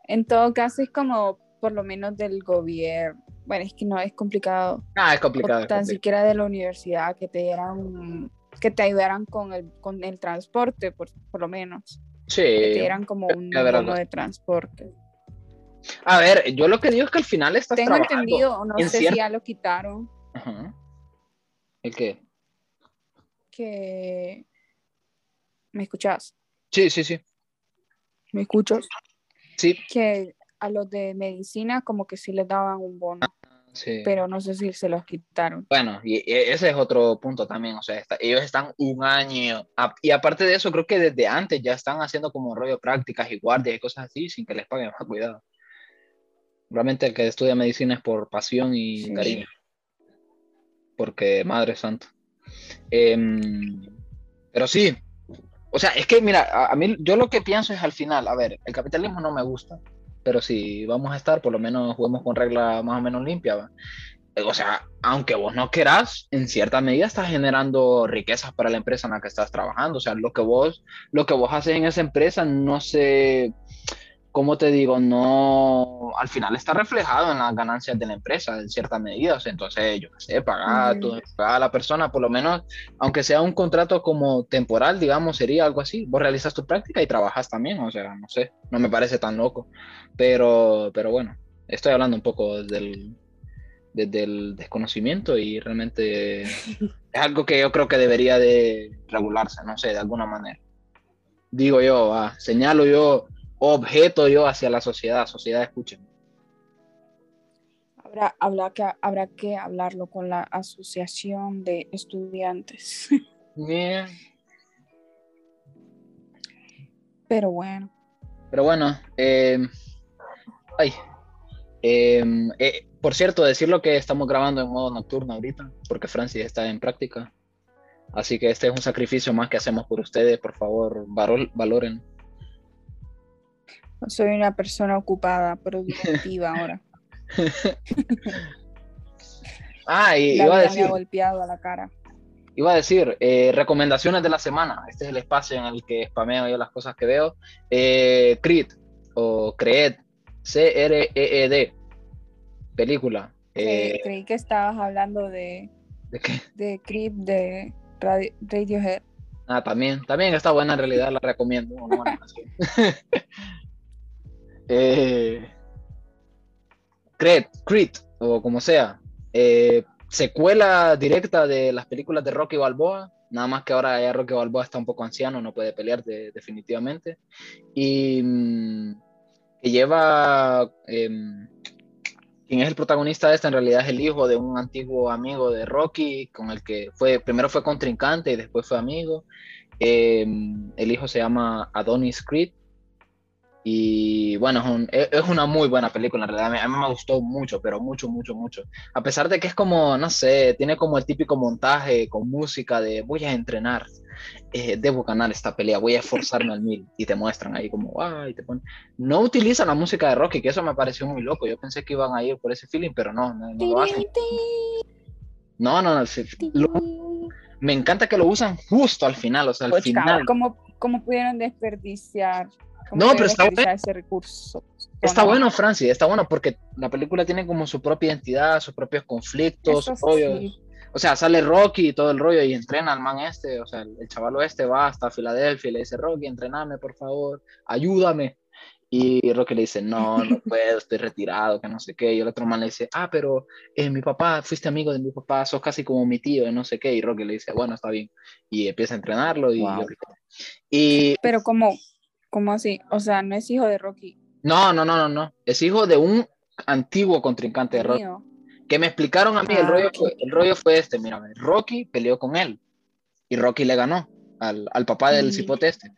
En todo caso, es como por lo menos del gobierno. Bueno, es que no es complicado. Ah, es complicado. Tan siquiera de la universidad que te dieran, que te ayudaran con el, con el transporte, por, por lo menos. Sí. Que te dieran como un bono de transporte. A ver, yo lo que digo es que al final estás Tengo trabajando. entendido, no sé si ya lo quitaron. Ajá. ¿El qué? Que. ¿Me escuchas? Sí, sí, sí. ¿Me escuchas? Sí. Que a los de medicina como que sí les daban un bono. Sí. Pero no sé si se los quitaron. Bueno, y ese es otro punto también, o sea, está, ellos están un año, y aparte de eso, creo que desde antes ya están haciendo como rollo prácticas y guardias y cosas así, sin que les paguen más cuidado. Realmente el que estudia medicina es por pasión y Sí. cariño. Porque, madre santa. Em, pero sí, o sea, es que mira, a, a mí yo lo que pienso es al final, a ver, el capitalismo no me gusta, pero si vamos a estar, por lo menos juguemos con regla más o menos limpia. ¿va? O sea, aunque vos no querás, en cierta medida estás generando riquezas para la empresa en la que estás trabajando. O sea, lo que vos, lo que vos haces en esa empresa no se, como te digo, no, al final está reflejado en las ganancias de la empresa en cierta medida. O sea, entonces, yo qué sé, pagar, Ujú. a la persona, por lo menos, aunque sea un contrato como temporal, digamos, sería algo así. Vos realizas tu práctica y trabajas también, o sea, no sé, no me parece tan loco. Pero, pero bueno, estoy hablando un poco desde el, desde el desconocimiento y realmente [laughs] es algo que yo creo que debería de regularse, no sé, de alguna manera. Digo yo, ah, señalo yo, objeto yo hacia la sociedad, sociedad escuchen. Habrá, habrá, que, habrá que hablarlo con la asociación de estudiantes. Bien. Pero bueno, Pero bueno, eh, ay, eh, eh, por cierto, decirlo que estamos grabando en modo nocturno ahorita, porque Francis está en práctica. Así que este es un sacrificio más que hacemos por ustedes, por favor, varol- valoren. Soy una persona ocupada, productiva ahora. [laughs] [laughs] Ah, y iba a vida me decir, ha golpeado a la cara. iba a decir, eh, recomendaciones de la semana. Este es el espacio en el que spameo yo las cosas que veo. Eh, Creed o Creed, C-R-E-E-D, película. Eh, creí que estabas hablando de, ¿de qué? de Creep de Radi- Radiohead. Ah, también, también está buena en realidad, la recomiendo. una buena. [laughs] eh, Creed, Creed, o como sea, eh, secuela directa de las películas de Rocky Balboa, nada más que ahora ya Rocky Balboa está un poco anciano, no puede pelear de- definitivamente, y mm, lleva, em, quien es el protagonista de esta en realidad es el hijo de un antiguo amigo de Rocky, con el que fue, primero fue contrincante y después fue amigo, eh, el hijo se llama Adonis Creed. Y bueno, es, un- es- una muy buena película, en realidad. A mí, me gustó mucho, pero mucho, mucho, mucho. A pesar de que es como, no sé, tiene como el típico montaje con música de voy a entrenar, eh, debo ganar esta pelea, voy a esforzarme al mil. Y te muestran ahí como, ay, te ponen. No utilizan la música de Rocky, que eso me pareció muy loco. Yo pensé que iban a ir por ese feeling, pero no, no, no lo hacen. No, no, no. lo- me encanta que lo usan justo al final, o sea, al final. ¿Cómo, cómo pudieron desperdiciar, No, pero está desperdiciar ese recurso? Está bueno, Francis, está bueno porque la película tiene como su propia identidad, sus propios conflictos, rollos. sí. O sea, sale Rocky y todo el rollo y entrena al man este, o sea, el, chavalo este va hasta Filadelfia y le dice, Rocky, entrename, por favor, ayúdame. Y Rocky le dice, no, no [laughs] puedo, estoy retirado, que no sé qué. Y el otro man le dice, ah, pero eh, mi papá, fuiste amigo de mi papá, sos casi como mi tío, y no sé qué. Y Rocky le dice, bueno, está bien. Y empieza a entrenarlo y... Wow. y Pero ¿cómo, cómo así? O sea, no es hijo de Rocky. no, no, no, no, no. Es hijo de un antiguo contrincante de Rocky. mío. que me explicaron a mí, el, Ah, rollo fue, el rollo fue este, mira, Rocky peleó con él y Rocky le ganó al, al papá del Mm. cipote este.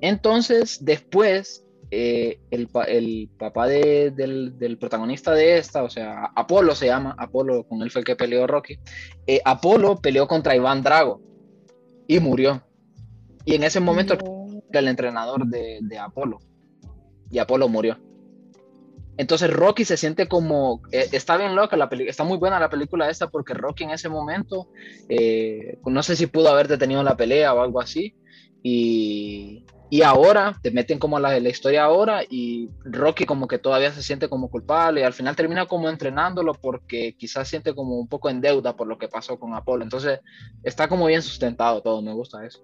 Entonces, después, eh, el, el papá de- del, del protagonista de esta, o sea, Apolo se llama, Apolo, con él fue el que peleó Rocky, eh, Apolo peleó contra Iván Drago y murió. Y en ese momento No. El entrenador de, de Apolo. Y Apolo murió. Entonces Rocky se siente como, eh, está bien loca la película, está muy buena la película esta porque Rocky en ese momento, eh, no sé si pudo haber detenido la pelea o algo así, y, y ahora te meten como la, la historia ahora y Rocky como que todavía se siente como culpable y al final termina como entrenándolo porque quizás siente como un poco en deuda por lo que pasó con Apolo. Entonces está como bien sustentado todo, me gusta eso.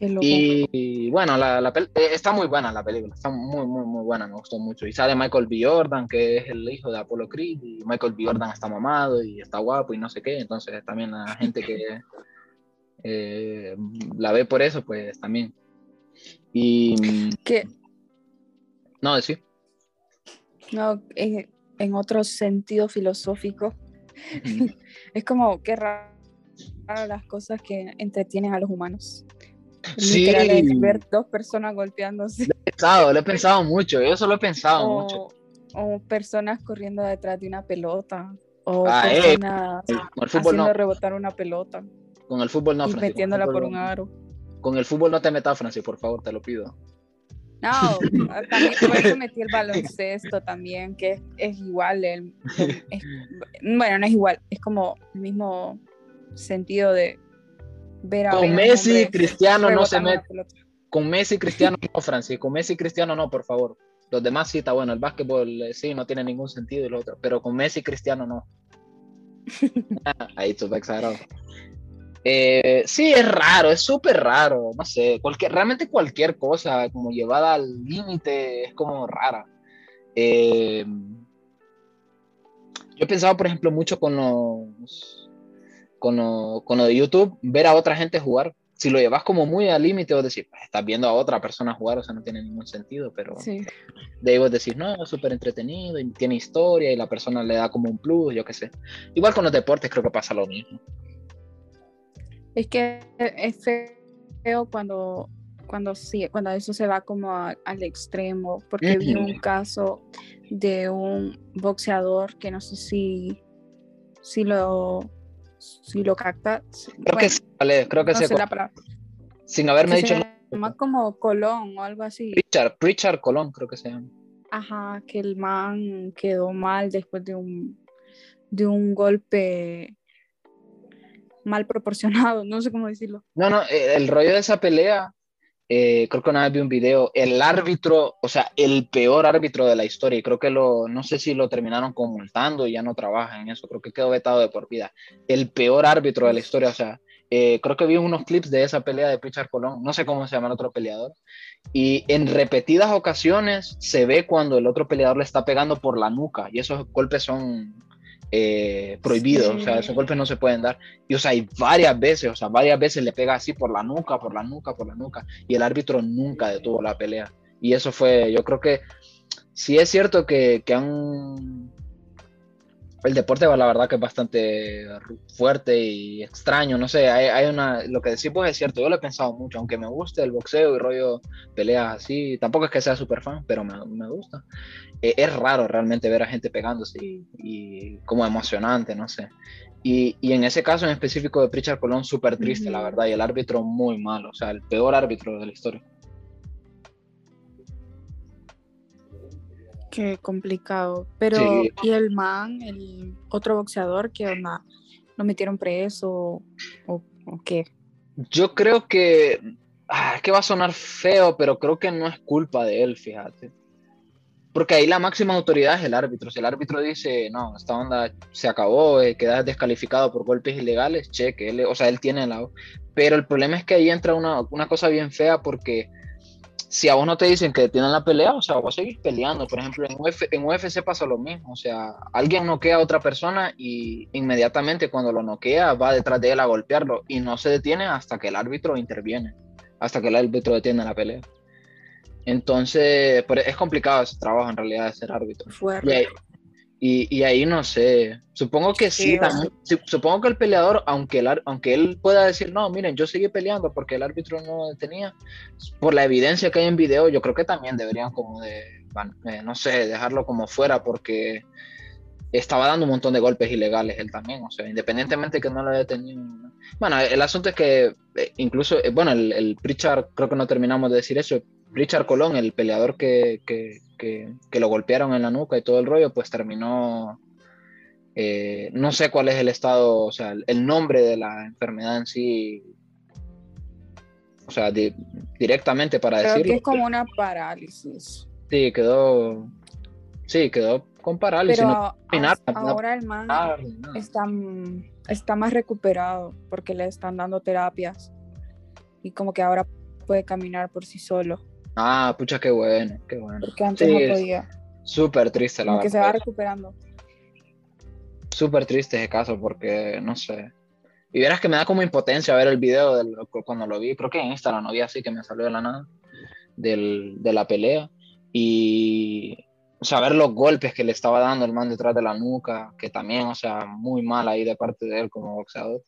Qué. Y, bueno, la, la eh, está muy buena la película, está muy, muy, muy buena, me gustó mucho. Y sale Michael B. Jordan, que es el hijo de Apollo Creed, y Michael B. Jordan está mamado y está guapo y no sé qué, entonces también la gente que [laughs] eh, la ve por eso, pues también. Y Que no, decir. no, en, en otro sentido filosófico, [laughs] es como que raro las cosas que entretienen a los humanos. Sí, lo ver dos personas golpeándose he pensado, lo he pensado mucho, yo solo he pensado mucho. o, personas corriendo detrás de una pelota o Ah, eh, personas Con el fútbol haciendo no, rebotar una pelota con el fútbol no, y Francis, con el metiéndola por fútbol un no. aro. Con el fútbol no te metas, Francis, por favor, te lo pido. No, también por eso metí el baloncesto también, que es, es igual. el- el- es- bueno, no es igual, es como el mismo sentido de ver a Con Messi, Cristiano no se mete. con Messi Cristiano no, Francis, con Messi Cristiano no, por favor. Los demás sí está bueno, el básquetbol eh, sí no tiene ningún sentido y lo otro, pero con Messi Cristiano no. [laughs] Ah, ahí tú exagerado. Eh, sí, es raro, es súper raro, no sé, cualquier, realmente cualquier cosa como llevada al límite es como rara. Eh, yo he pensado, por ejemplo, mucho con los, con lo, con lo de YouTube, ver a otra gente jugar. Si lo llevas como muy al límite, vos decís, pues, estás viendo a otra persona jugar, o sea, no tiene ningún sentido, pero Sí. de ahí vos decís, no, es súper entretenido y tiene historia y la persona le da como un plus, yo qué sé. Igual con los deportes creo que pasa lo mismo. Es que es feo cuando, cuando, sí, cuando eso se va como a- al extremo, porque vi un caso de un boxeador que no sé si, si lo, si lo capta. Creo que sí, vale, creo que no sí, sé la palabra. sin haberme dicho se llama como Colón o algo así. Richard, Richard Colón, creo que se llama. Ajá, que el man quedó mal después de un, de un golpe mal proporcionado, [laughs] no sé cómo decirlo. No, no, eh, el rollo de esa pelea, eh, creo que una vez vi un video, el árbitro, o sea, el peor árbitro de la historia, y creo que lo, no sé si lo terminaron como multando y ya no trabaja en eso, creo que quedó vetado de por vida. El peor árbitro de la historia, o sea, eh, creo que vi unos clips de esa pelea de Richard Colón, no sé cómo se llama el otro peleador, y en repetidas ocasiones se ve cuando el otro peleador le está pegando por la nuca, y esos golpes son eh, prohibidos, o sea, Sí. esos golpes no se pueden dar. Y o sea, hay varias veces, o sea, varias veces le pega así por la nuca, por la nuca, por la nuca, y el árbitro nunca detuvo la pelea. Y eso fue, yo creo que sí es cierto que, que han... El deporte, la verdad, que es bastante fuerte y extraño, no sé, hay, hay una, lo que decís pues es cierto, yo lo he pensado mucho, aunque me guste el boxeo y rollo peleas así, tampoco es que sea súper fan, pero me, me gusta. Eh, es raro realmente ver a gente pegándose y, y como emocionante, no sé. Y, y, en ese caso en específico de Richard Colón, súper triste, la verdad, y el árbitro muy malo, o sea, el peor árbitro de la historia. Qué complicado. Pero, Sí. ¿y el man, el otro boxeador, qué onda? ¿Lo metieron preso o, o qué? Yo creo que, ah, es que va a sonar feo, pero creo que no es culpa de él, fíjate. Porque ahí la máxima autoridad es el árbitro. Si el árbitro dice, no, esta onda se acabó, eh, quedas descalificado por golpes ilegales, cheque, él, o sea, él tiene la... Pero el problema es que ahí entra una, una cosa bien fea porque si a vos no te dicen que detienen la pelea, o sea, vos seguís peleando. Por ejemplo, en, Uf, en UFC pasa lo mismo. O sea, alguien noquea a otra persona y inmediatamente cuando lo noquea va detrás de él a golpearlo y no se detiene hasta que el árbitro interviene, hasta que el árbitro detiene la pelea. Entonces, pero es complicado ese trabajo en realidad de ser árbitro. Fuerte. Y, y ahí no sé, supongo que sí, Sí, también- supongo que el peleador, aunque, el, aunque él pueda decir, no, miren, yo seguí peleando porque el árbitro no detenía, por la evidencia que hay en video, yo creo que también deberían como de, van- eh, no sé, dejarlo como fuera porque estaba dando un montón de golpes ilegales él también, o sea, independientemente que no lo haya detenido. ¿no? Bueno, el asunto es que eh, incluso, eh, bueno, el, el Pritchard, creo que no terminamos de decir eso, Richard Colón, el peleador que, que, que, que lo golpearon en la nuca y todo el rollo, pues terminó, eh, no sé cuál es el estado, o sea, el, nombre de la enfermedad en sí, o sea, di- directamente para Creo decirlo. que es como una parálisis. Sí, quedó, sí, quedó con parálisis. Pero no no ahora el man está, está más recuperado porque le están dando terapias y como que ahora puede caminar por sí solo, Ah, pucha, qué bueno, qué bueno. porque antes Sí, no podía. súper triste la Como que se va verdad. recuperando. Súper triste ese caso porque, no sé. Y verás que me da como impotencia ver el video del- cuando lo vi, creo que en Instagram lo vi así que me salió de la nada, del, de la pelea. Y, o sea, ver los golpes que le estaba dando el man detrás de la nuca, que también, o sea, muy mal ahí de parte de él como boxeador.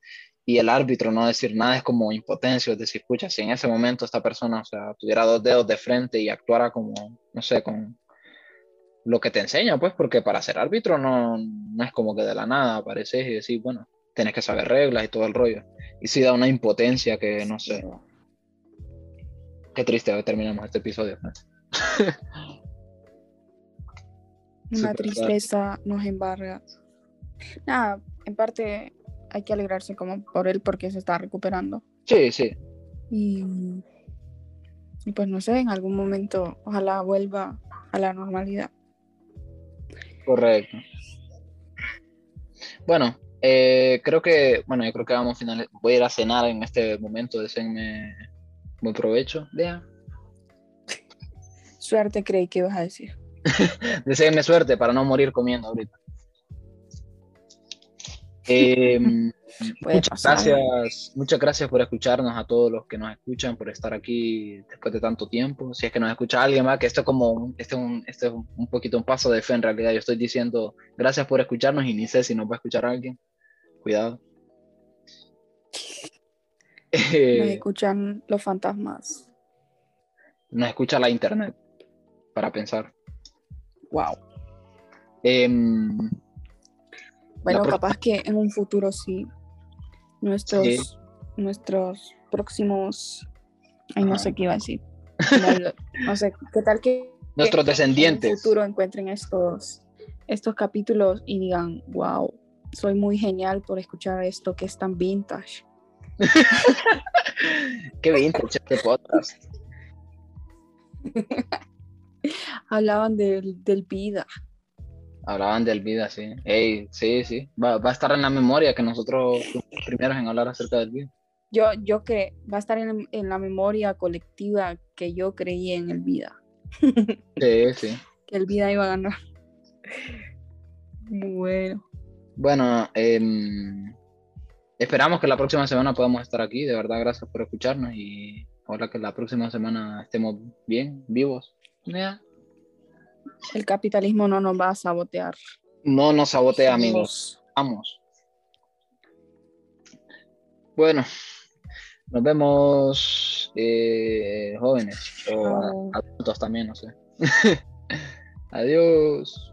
Y el árbitro no decir nada es como impotencia, es decir, escucha, si en ese momento esta persona, o sea, tuviera dos dedos de frente y actuara como, no sé, con lo que te enseña, pues, porque para ser árbitro no, no es como que de la nada apareces y decís, bueno, tienes que saber reglas y todo el rollo. Y sí da una impotencia que, no sé, qué triste que terminamos este episodio. ¿no? Una tristeza nos embarga. Nada, en parte hay que alegrarse como por él porque se está recuperando. Sí, sí, Y, Y pues no sé, en algún momento ojalá vuelva a la normalidad. Correcto. Bueno, eh, creo que, bueno, yo creo que vamos a finalizar. Voy a ir a cenar en este momento, deseenme buen provecho. Vea. Suerte creí que ibas a decir. [laughs] Deseenme suerte para no morir comiendo ahorita. Eh, [laughs] Puede muchas pasar. gracias, muchas gracias por escucharnos a todos los que nos escuchan, por estar aquí después de tanto tiempo. Si es que nos escucha alguien más, que esto es como un, este es un, este es un poquito un paso de fe en realidad. Yo estoy diciendo gracias por escucharnos y ni sé si nos va a escuchar alguien. Cuidado. [laughs] Nos Eh, escuchan los fantasmas. nos escucha la internet para pensar. Wow. Em, Bueno, capaz que en un futuro sí. Nuestros, Sí. nuestros próximos. Ay, no sé qué iba a decir. [laughs] No, no sé, ¿qué tal que nuestros en un descendientes. futuro encuentren estos, estos capítulos y digan, wow, soy muy genial por escuchar esto que es tan vintage. [laughs] Qué vintage este podcast. [laughs] Hablaban del, del vida. Hablaban del vida, sí. Ey, sí, sí. Va, va a estar en la memoria que nosotros fuimos los primeros en hablar acerca del vida. Yo, yo que va a estar en, en la memoria colectiva que yo creí en el vida, [laughs] Sí, sí. que el vida iba a ganar. Bueno, Bueno, em, esperamos que la próxima semana podamos estar aquí. De verdad, gracias por escucharnos y ojalá que la próxima semana estemos bien, vivos. El capitalismo no nos va a sabotear. No nos sabotea, amigos. Vamos. Bueno, nos vemos eh, jóvenes o adultos también, no sé. [laughs] Adiós.